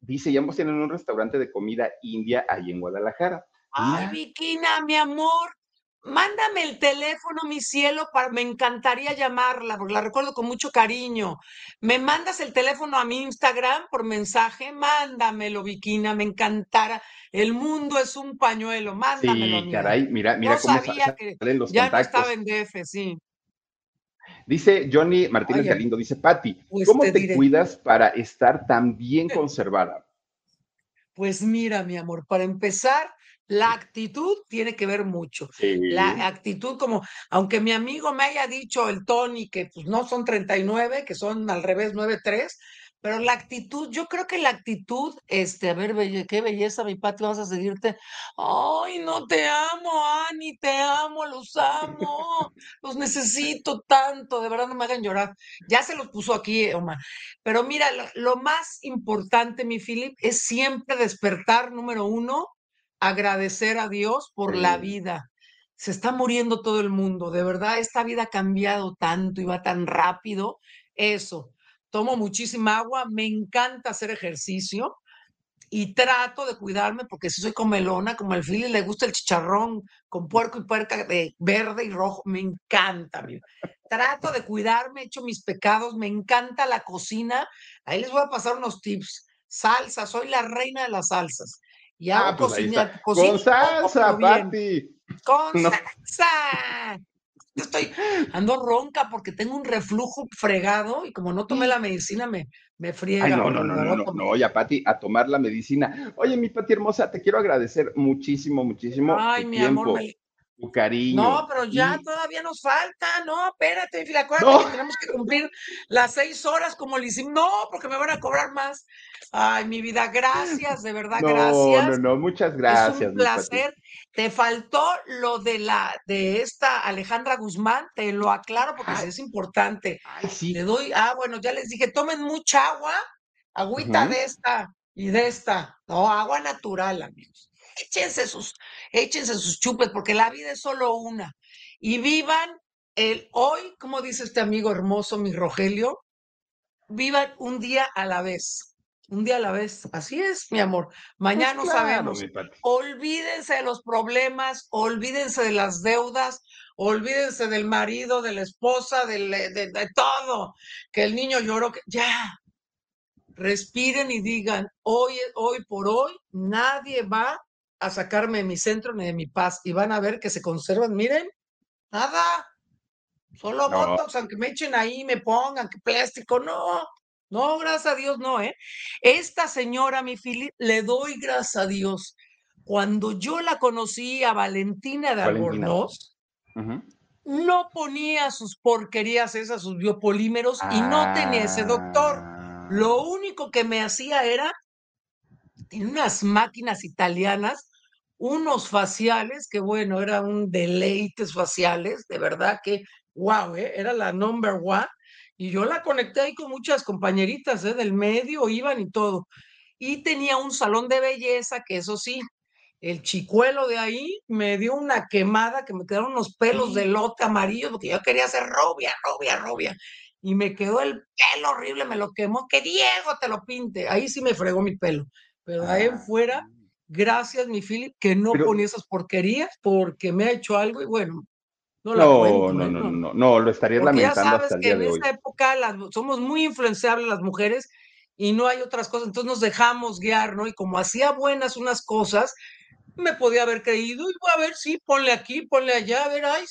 Speaker 2: dice, y ambos tienen un restaurante de comida india ahí en Guadalajara.
Speaker 3: Ay, Viquina, mi amor, Mándame el teléfono, mi cielo, para, me encantaría llamarla, porque la recuerdo con mucho cariño. Me mandas el teléfono a mi Instagram por mensaje, mándamelo, Viquina, me encantara. El mundo es un pañuelo, mándamelo.
Speaker 2: Sí, caray, mira, mira cómo sabía que los
Speaker 3: ya no estaba en DF, sí.
Speaker 2: Dice Johnny Martínez Galindo, dice Patti, pues ¿cómo te, cuidas para estar tan bien conservada?
Speaker 3: Pues mira, mi amor, para empezar, la actitud tiene que ver mucho. La actitud como, aunque mi amigo me haya dicho el Tony que pues no son 39, que son al revés 93, pero la actitud, yo creo que la actitud, este, a ver, qué belleza, mi Pati, vas a seguirte. Ay, no te amo, Ani, te amo, los amo, los necesito tanto, de verdad no me hagan llorar. Ya se los puso aquí, Omar. Pero mira, lo, más importante, mi Philip, es siempre despertar, número uno, agradecer a Dios por la vida. Se está muriendo todo el mundo, de verdad, esta vida ha cambiado tanto y va tan rápido. Eso, tomo muchísima agua, me encanta hacer ejercicio y trato de cuidarme porque si soy comelona, como el Philly le gusta el chicharrón con puerco y puerca de verde y rojo, me encanta. Trato de cuidarme, he hecho mis pecados, me encanta la cocina. Ahí les voy a pasar unos tips. Salsa, soy la reina de las salsas. Y hago ah, pues cocina,
Speaker 2: Con salsa, Pati.
Speaker 3: Con salsa. Yo estoy, ando ronca porque tengo un reflujo fregado y como no tomé la medicina me, me friega.
Speaker 2: Ay, no, no, no, no, no, no, ya Pati, a tomar la medicina. Oye, mi Pati hermosa, te quiero agradecer muchísimo, muchísimo.
Speaker 3: Ay, mi amor,
Speaker 2: Tu cariño.
Speaker 3: No, pero ya todavía nos falta. No, espérate, acuérdate que tenemos que cumplir las seis horas como le hicimos. No, porque me van a cobrar más. Ay, mi vida, gracias, de verdad, gracias.
Speaker 2: No, no, no, muchas gracias.
Speaker 3: Es un placer. Te faltó lo de la de esta Alejandra Guzmán, te lo aclaro porque es importante.
Speaker 2: Ay, sí.
Speaker 3: Le doy, ah, bueno, ya les dije, tomen mucha agua, agüita de esta y de esta. No, agua natural, amigos échense sus, échense sus chupes, porque la vida es solo una. Y vivan el hoy, como dice este amigo hermoso, mi Rogelio, vivan un día a la vez. Un día a la vez. Así es, mi amor. Mañana no pues sabemos. Olvídense de los problemas, olvídense de las deudas, olvídense del marido, de la esposa, de, de, de todo. Que el niño lloró, que ya. Respiren y digan, hoy, hoy por hoy, nadie va a sacarme de mi centro ni de mi paz y van a ver que se conservan, miren, nada, solo no. aunque me echen ahí, me pongan, que plástico, no, no, gracias a Dios, no, ¿eh? Esta señora, mi Fili, le doy gracias a Dios. Cuando yo la conocí a Valentina de Albornoz, no ponía sus porquerías esas, sus biopolímeros, y no tenía ese doctor. Lo ah. único que me hacía era, tiene unas máquinas italianas unos faciales que bueno, era un deleites faciales, de verdad que, wow, ¿eh? era la number one. Y yo la conecté ahí con muchas compañeritas ¿eh? del medio, iban y todo. Y tenía un salón de belleza que eso sí, el chicuelo de ahí me dio una quemada que me quedaron unos pelos de lote amarillo porque yo quería ser rubia, rubia, rubia. Y me quedó el pelo horrible, me lo quemó, que Diego te lo pinte. Ahí sí me fregó mi pelo. Pero ahí en fuera, ah. Gracias, mi Philip, que no ponía esas porquerías porque me ha hecho algo y bueno,
Speaker 2: no la cuento. No, ¿eh? no, no, no, lo estaría lamentando ya sabes que en
Speaker 3: esta época somos muy influenciables las mujeres y no hay otras cosas, entonces nos dejamos guiar, ¿no? Y como hacía buenas unas cosas, me podía haber creído y voy a ver, sí, ponle aquí, ponle allá, a ver, ay,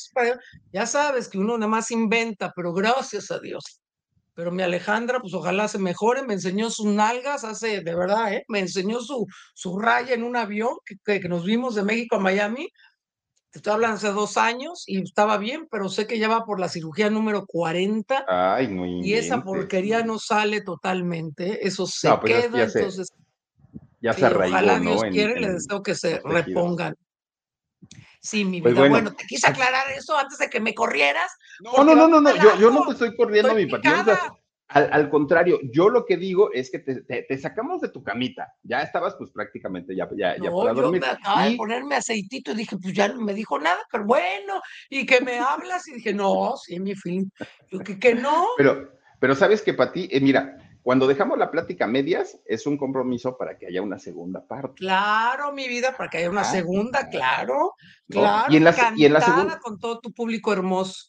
Speaker 3: ya sabes que uno nada más inventa, pero gracias a Dios pero mi Alejandra, pues ojalá se mejore, me enseñó sus nalgas hace, de verdad, ¿eh? me enseñó su, su raya en un avión que, que, nos vimos de México a Miami. Te estoy hablando hace dos años y estaba bien, pero sé que ya va por la cirugía número 40.
Speaker 2: Ay, muy
Speaker 3: Y esa porquería no sale totalmente, eso se pues queda, entonces.
Speaker 2: ya se arraigó,
Speaker 3: Ojalá Dios quiere, le deseo que se repongan. Sí, mi pues vida. bueno, te quise aclarar eso antes de que me corrieras.
Speaker 2: No, no, no, no, no, yo, yo no te estoy corriendo, mi paciente. Al, al, contrario, yo lo que digo es que te, te, sacamos de tu camita. Ya estabas, pues prácticamente ya, ya, ya para dormir.
Speaker 3: Yo me acaba de ponerme aceitito y dije, pues ya no me dijo nada, pero bueno, y que me hablas. Y dije, no, sí, mi fin. Yo que, que no.
Speaker 2: Pero, pero sabes que para ti, eh, mira, cuando dejamos la plática medias, es un compromiso para que haya una segunda parte.
Speaker 3: Claro, mi vida, para que haya una segunda, claro, claro.
Speaker 2: Y en la, y en la segunda.
Speaker 3: Con todo tu público hermoso.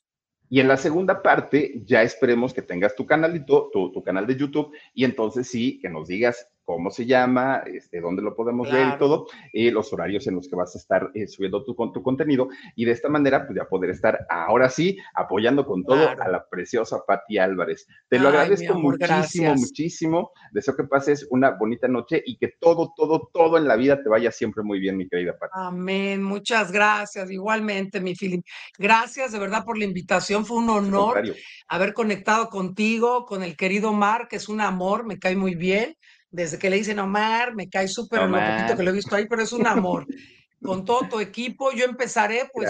Speaker 2: Y en la segunda parte, ya esperemos que tengas tu canalito, tu, tu canal de YouTube, y entonces sí, que nos digas cómo se llama, este, dónde lo podemos ver y todo, eh, los horarios en los que vas a estar eh, subiendo tu, tu contenido y de esta manera pues ya poder estar ahora sí apoyando con todo a la preciosa Patti Álvarez. Te lo agradezco muchísimo, muchísimo. Deseo que pases una bonita noche y que todo, todo, todo en la vida te vaya siempre muy bien, mi querida Patti.
Speaker 3: Amén, muchas gracias. Igualmente, mi feeling. Gracias de verdad por la invitación. Fue un honor haber conectado contigo, con el querido Mar, que es un amor, me cae muy bien desde que le dicen Omar, me cae súper lo poquito que lo he visto ahí, pero es un amor. con todo tu equipo, yo empezaré pues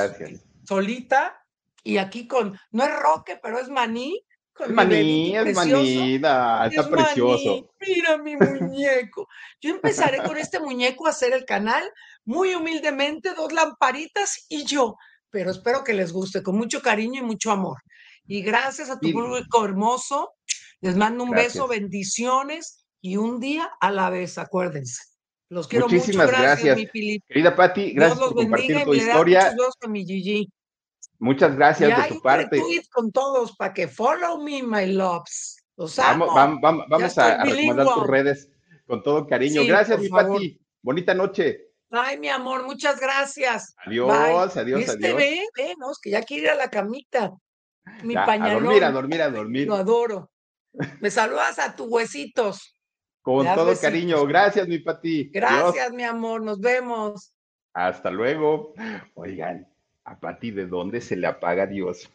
Speaker 3: solita y aquí con, no es Roque, pero es Maní.
Speaker 2: Con maní, es maní, está precioso.
Speaker 3: Mira mi muñeco. Yo empezaré con este muñeco a hacer el canal, muy humildemente, dos lamparitas y yo, pero espero que les guste, con mucho cariño y mucho amor. Y gracias a tu público hermoso, les mando un beso, bendiciones y un día a la vez, acuérdense. Los quiero
Speaker 2: Muchísimas
Speaker 3: mucho.
Speaker 2: Gracias, mi Filipe. Querida Patti, gracias por compartir tu historia. Muchas gracias de tu parte.
Speaker 3: con todos para que follow me, my loves. Los
Speaker 2: amo. Vamos, vamos, vamos a, recomendar tus redes con todo cariño. gracias, mi Patti. Bonita noche.
Speaker 3: Ay, mi amor, muchas gracias.
Speaker 2: Adiós, adiós,
Speaker 3: este adiós. Ve, ve, no, es que ya quiere ir a la camita. Mi pañalón.
Speaker 2: A dormir, a dormir, a dormir.
Speaker 3: Lo adoro. Me saludas a tus huesitos.
Speaker 2: Con todo cariño. Gracias, mi Pati.
Speaker 3: Gracias, mi amor. Nos vemos.
Speaker 2: Hasta luego. Oigan, a Pati, ¿de dónde se le apaga Dios?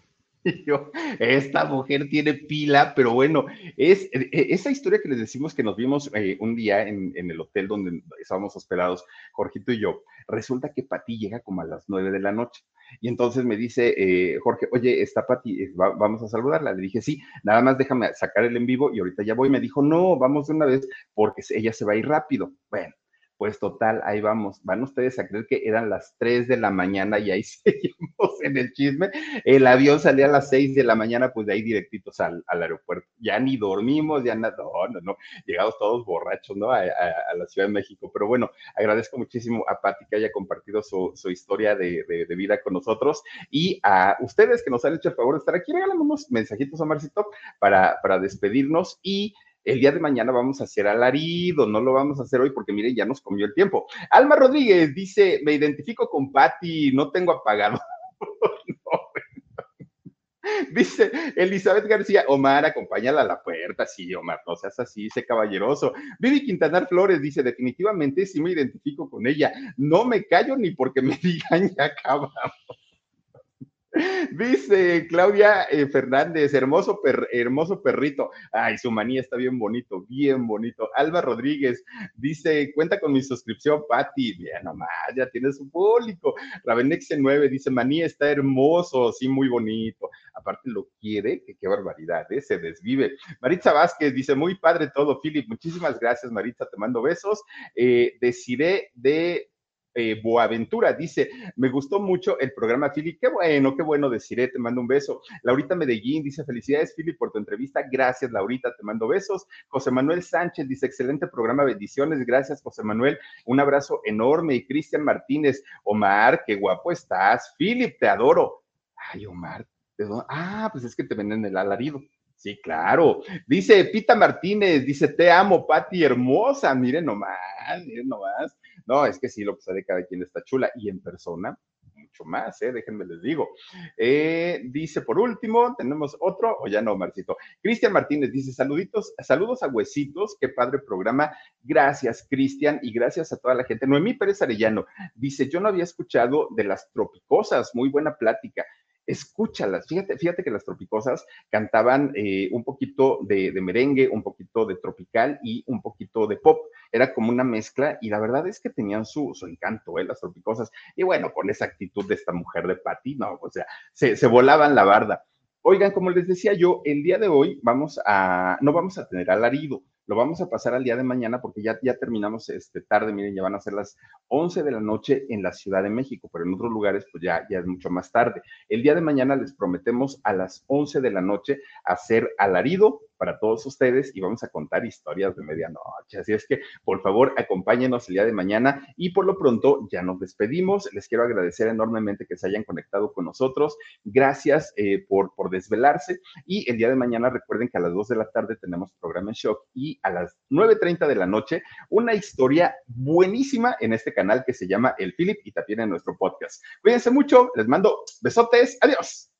Speaker 2: yo, esta mujer tiene pila, pero bueno, es e, e, esa historia que les decimos que nos vimos eh, un día en, el hotel donde estábamos hospedados, Jorgito y yo, resulta que Pati llega como a las nueve de la noche. Y entonces me dice eh, Jorge, oye, está Pati, vamos a saludarla. Le dije, sí, nada más déjame sacar el en vivo y ahorita ya voy. Me dijo, no, vamos de una vez porque ella se va a ir rápido. Bueno, pues total, ahí vamos. Van ustedes a creer que eran las 3 de la mañana y ahí seguimos en el chisme. El avión salía a las 6 de la mañana, pues de ahí directitos al, aeropuerto. Ya ni dormimos, ya nada, no, no, no. Llegamos todos borrachos, ¿no? A, la Ciudad de México. Pero bueno, agradezco muchísimo a Pati que haya compartido su, historia de, vida con nosotros y a ustedes que nos han hecho el favor de estar aquí. Regálenme unos mensajitos, Omarcito, para, para despedirnos y el día de mañana vamos a hacer alarido, no lo vamos a hacer hoy porque miren, ya nos comió el tiempo. Alma Rodríguez dice, me identifico con Patti, no tengo apagado. Dice Elizabeth García, Omar, acompáñala a la puerta. Sí, Omar, no seas así, sé caballeroso. Vivi Quintanar Flores dice, definitivamente sí me identifico con ella. No me callo ni porque me digan ya acabamos. Dice Claudia eh, Fernández, hermoso, hermoso perrito. Ay, su manía está bien bonito, bien bonito. Alba Rodríguez dice, cuenta con mi suscripción, Patti. Bien, nomás, ya tiene su público. Ravenexe 9 dice, manía está hermoso, sí, muy bonito. Aparte lo quiere, que qué barbaridad, ¿eh? se desvive. Maritza Vázquez dice, muy padre todo, Philip. Muchísimas gracias, Maritza, te mando besos. Eh, deciré de eh, Boaventura dice, me gustó mucho el programa, Philip. Qué bueno, qué bueno deciré, te mando un beso. Laurita Medellín dice, felicidades, Philip, por tu entrevista. Gracias, Laurita, te mando besos. José Manuel Sánchez dice, excelente programa, bendiciones. Gracias, José Manuel. Un abrazo enorme. Y Cristian Martínez, Omar, qué guapo estás. Philip, te adoro. Ay, Omar, ah, pues es que te ven en el alarido. Sí, claro. Dice Pita Martínez, dice, te amo, Pati, hermosa. Miren nomás, miren nomás. No, es que sí, lo que sale cada quien está chula y en persona, mucho más, ¿eh? déjenme les digo. Eh, dice, por último, tenemos otro, o ya no, Marcito. Cristian Martínez dice, saluditos, saludos a Huesitos, qué padre programa. Gracias, Cristian, y gracias a toda la gente. Noemí Pérez Arellano dice, yo no había escuchado de las tropicosas, muy buena plática escúchalas. Fíjate, fíjate que las tropicosas cantaban eh, un poquito de, merengue, un poquito de tropical y un poquito de pop. Era como una mezcla y la verdad es que tenían su, encanto, ¿eh? las tropicosas. Y bueno, con esa actitud de esta mujer de Pati, no, o sea, se, se volaban la barda. Oigan, como les decía yo, el día de hoy vamos a, no vamos a tener alarido lo vamos a pasar al día de mañana porque ya, ya terminamos este tarde, miren, ya van a ser las 11 de la noche en la Ciudad de México, pero en otros lugares pues ya, ya es mucho más tarde. El día de mañana les prometemos a las 11 de la noche hacer alarido para todos ustedes y vamos a contar historias de medianoche. Así es que, por favor, acompáñenos el día de mañana y por lo pronto ya nos despedimos. Les quiero agradecer enormemente que se hayan conectado con nosotros. Gracias eh, por, por desvelarse y el día de mañana recuerden que a las 2 de la tarde tenemos programa en shock y a las 9.30 de la noche una historia buenísima en este canal que se llama El Philip y también en nuestro podcast. Cuídense mucho, les mando besotes, adiós.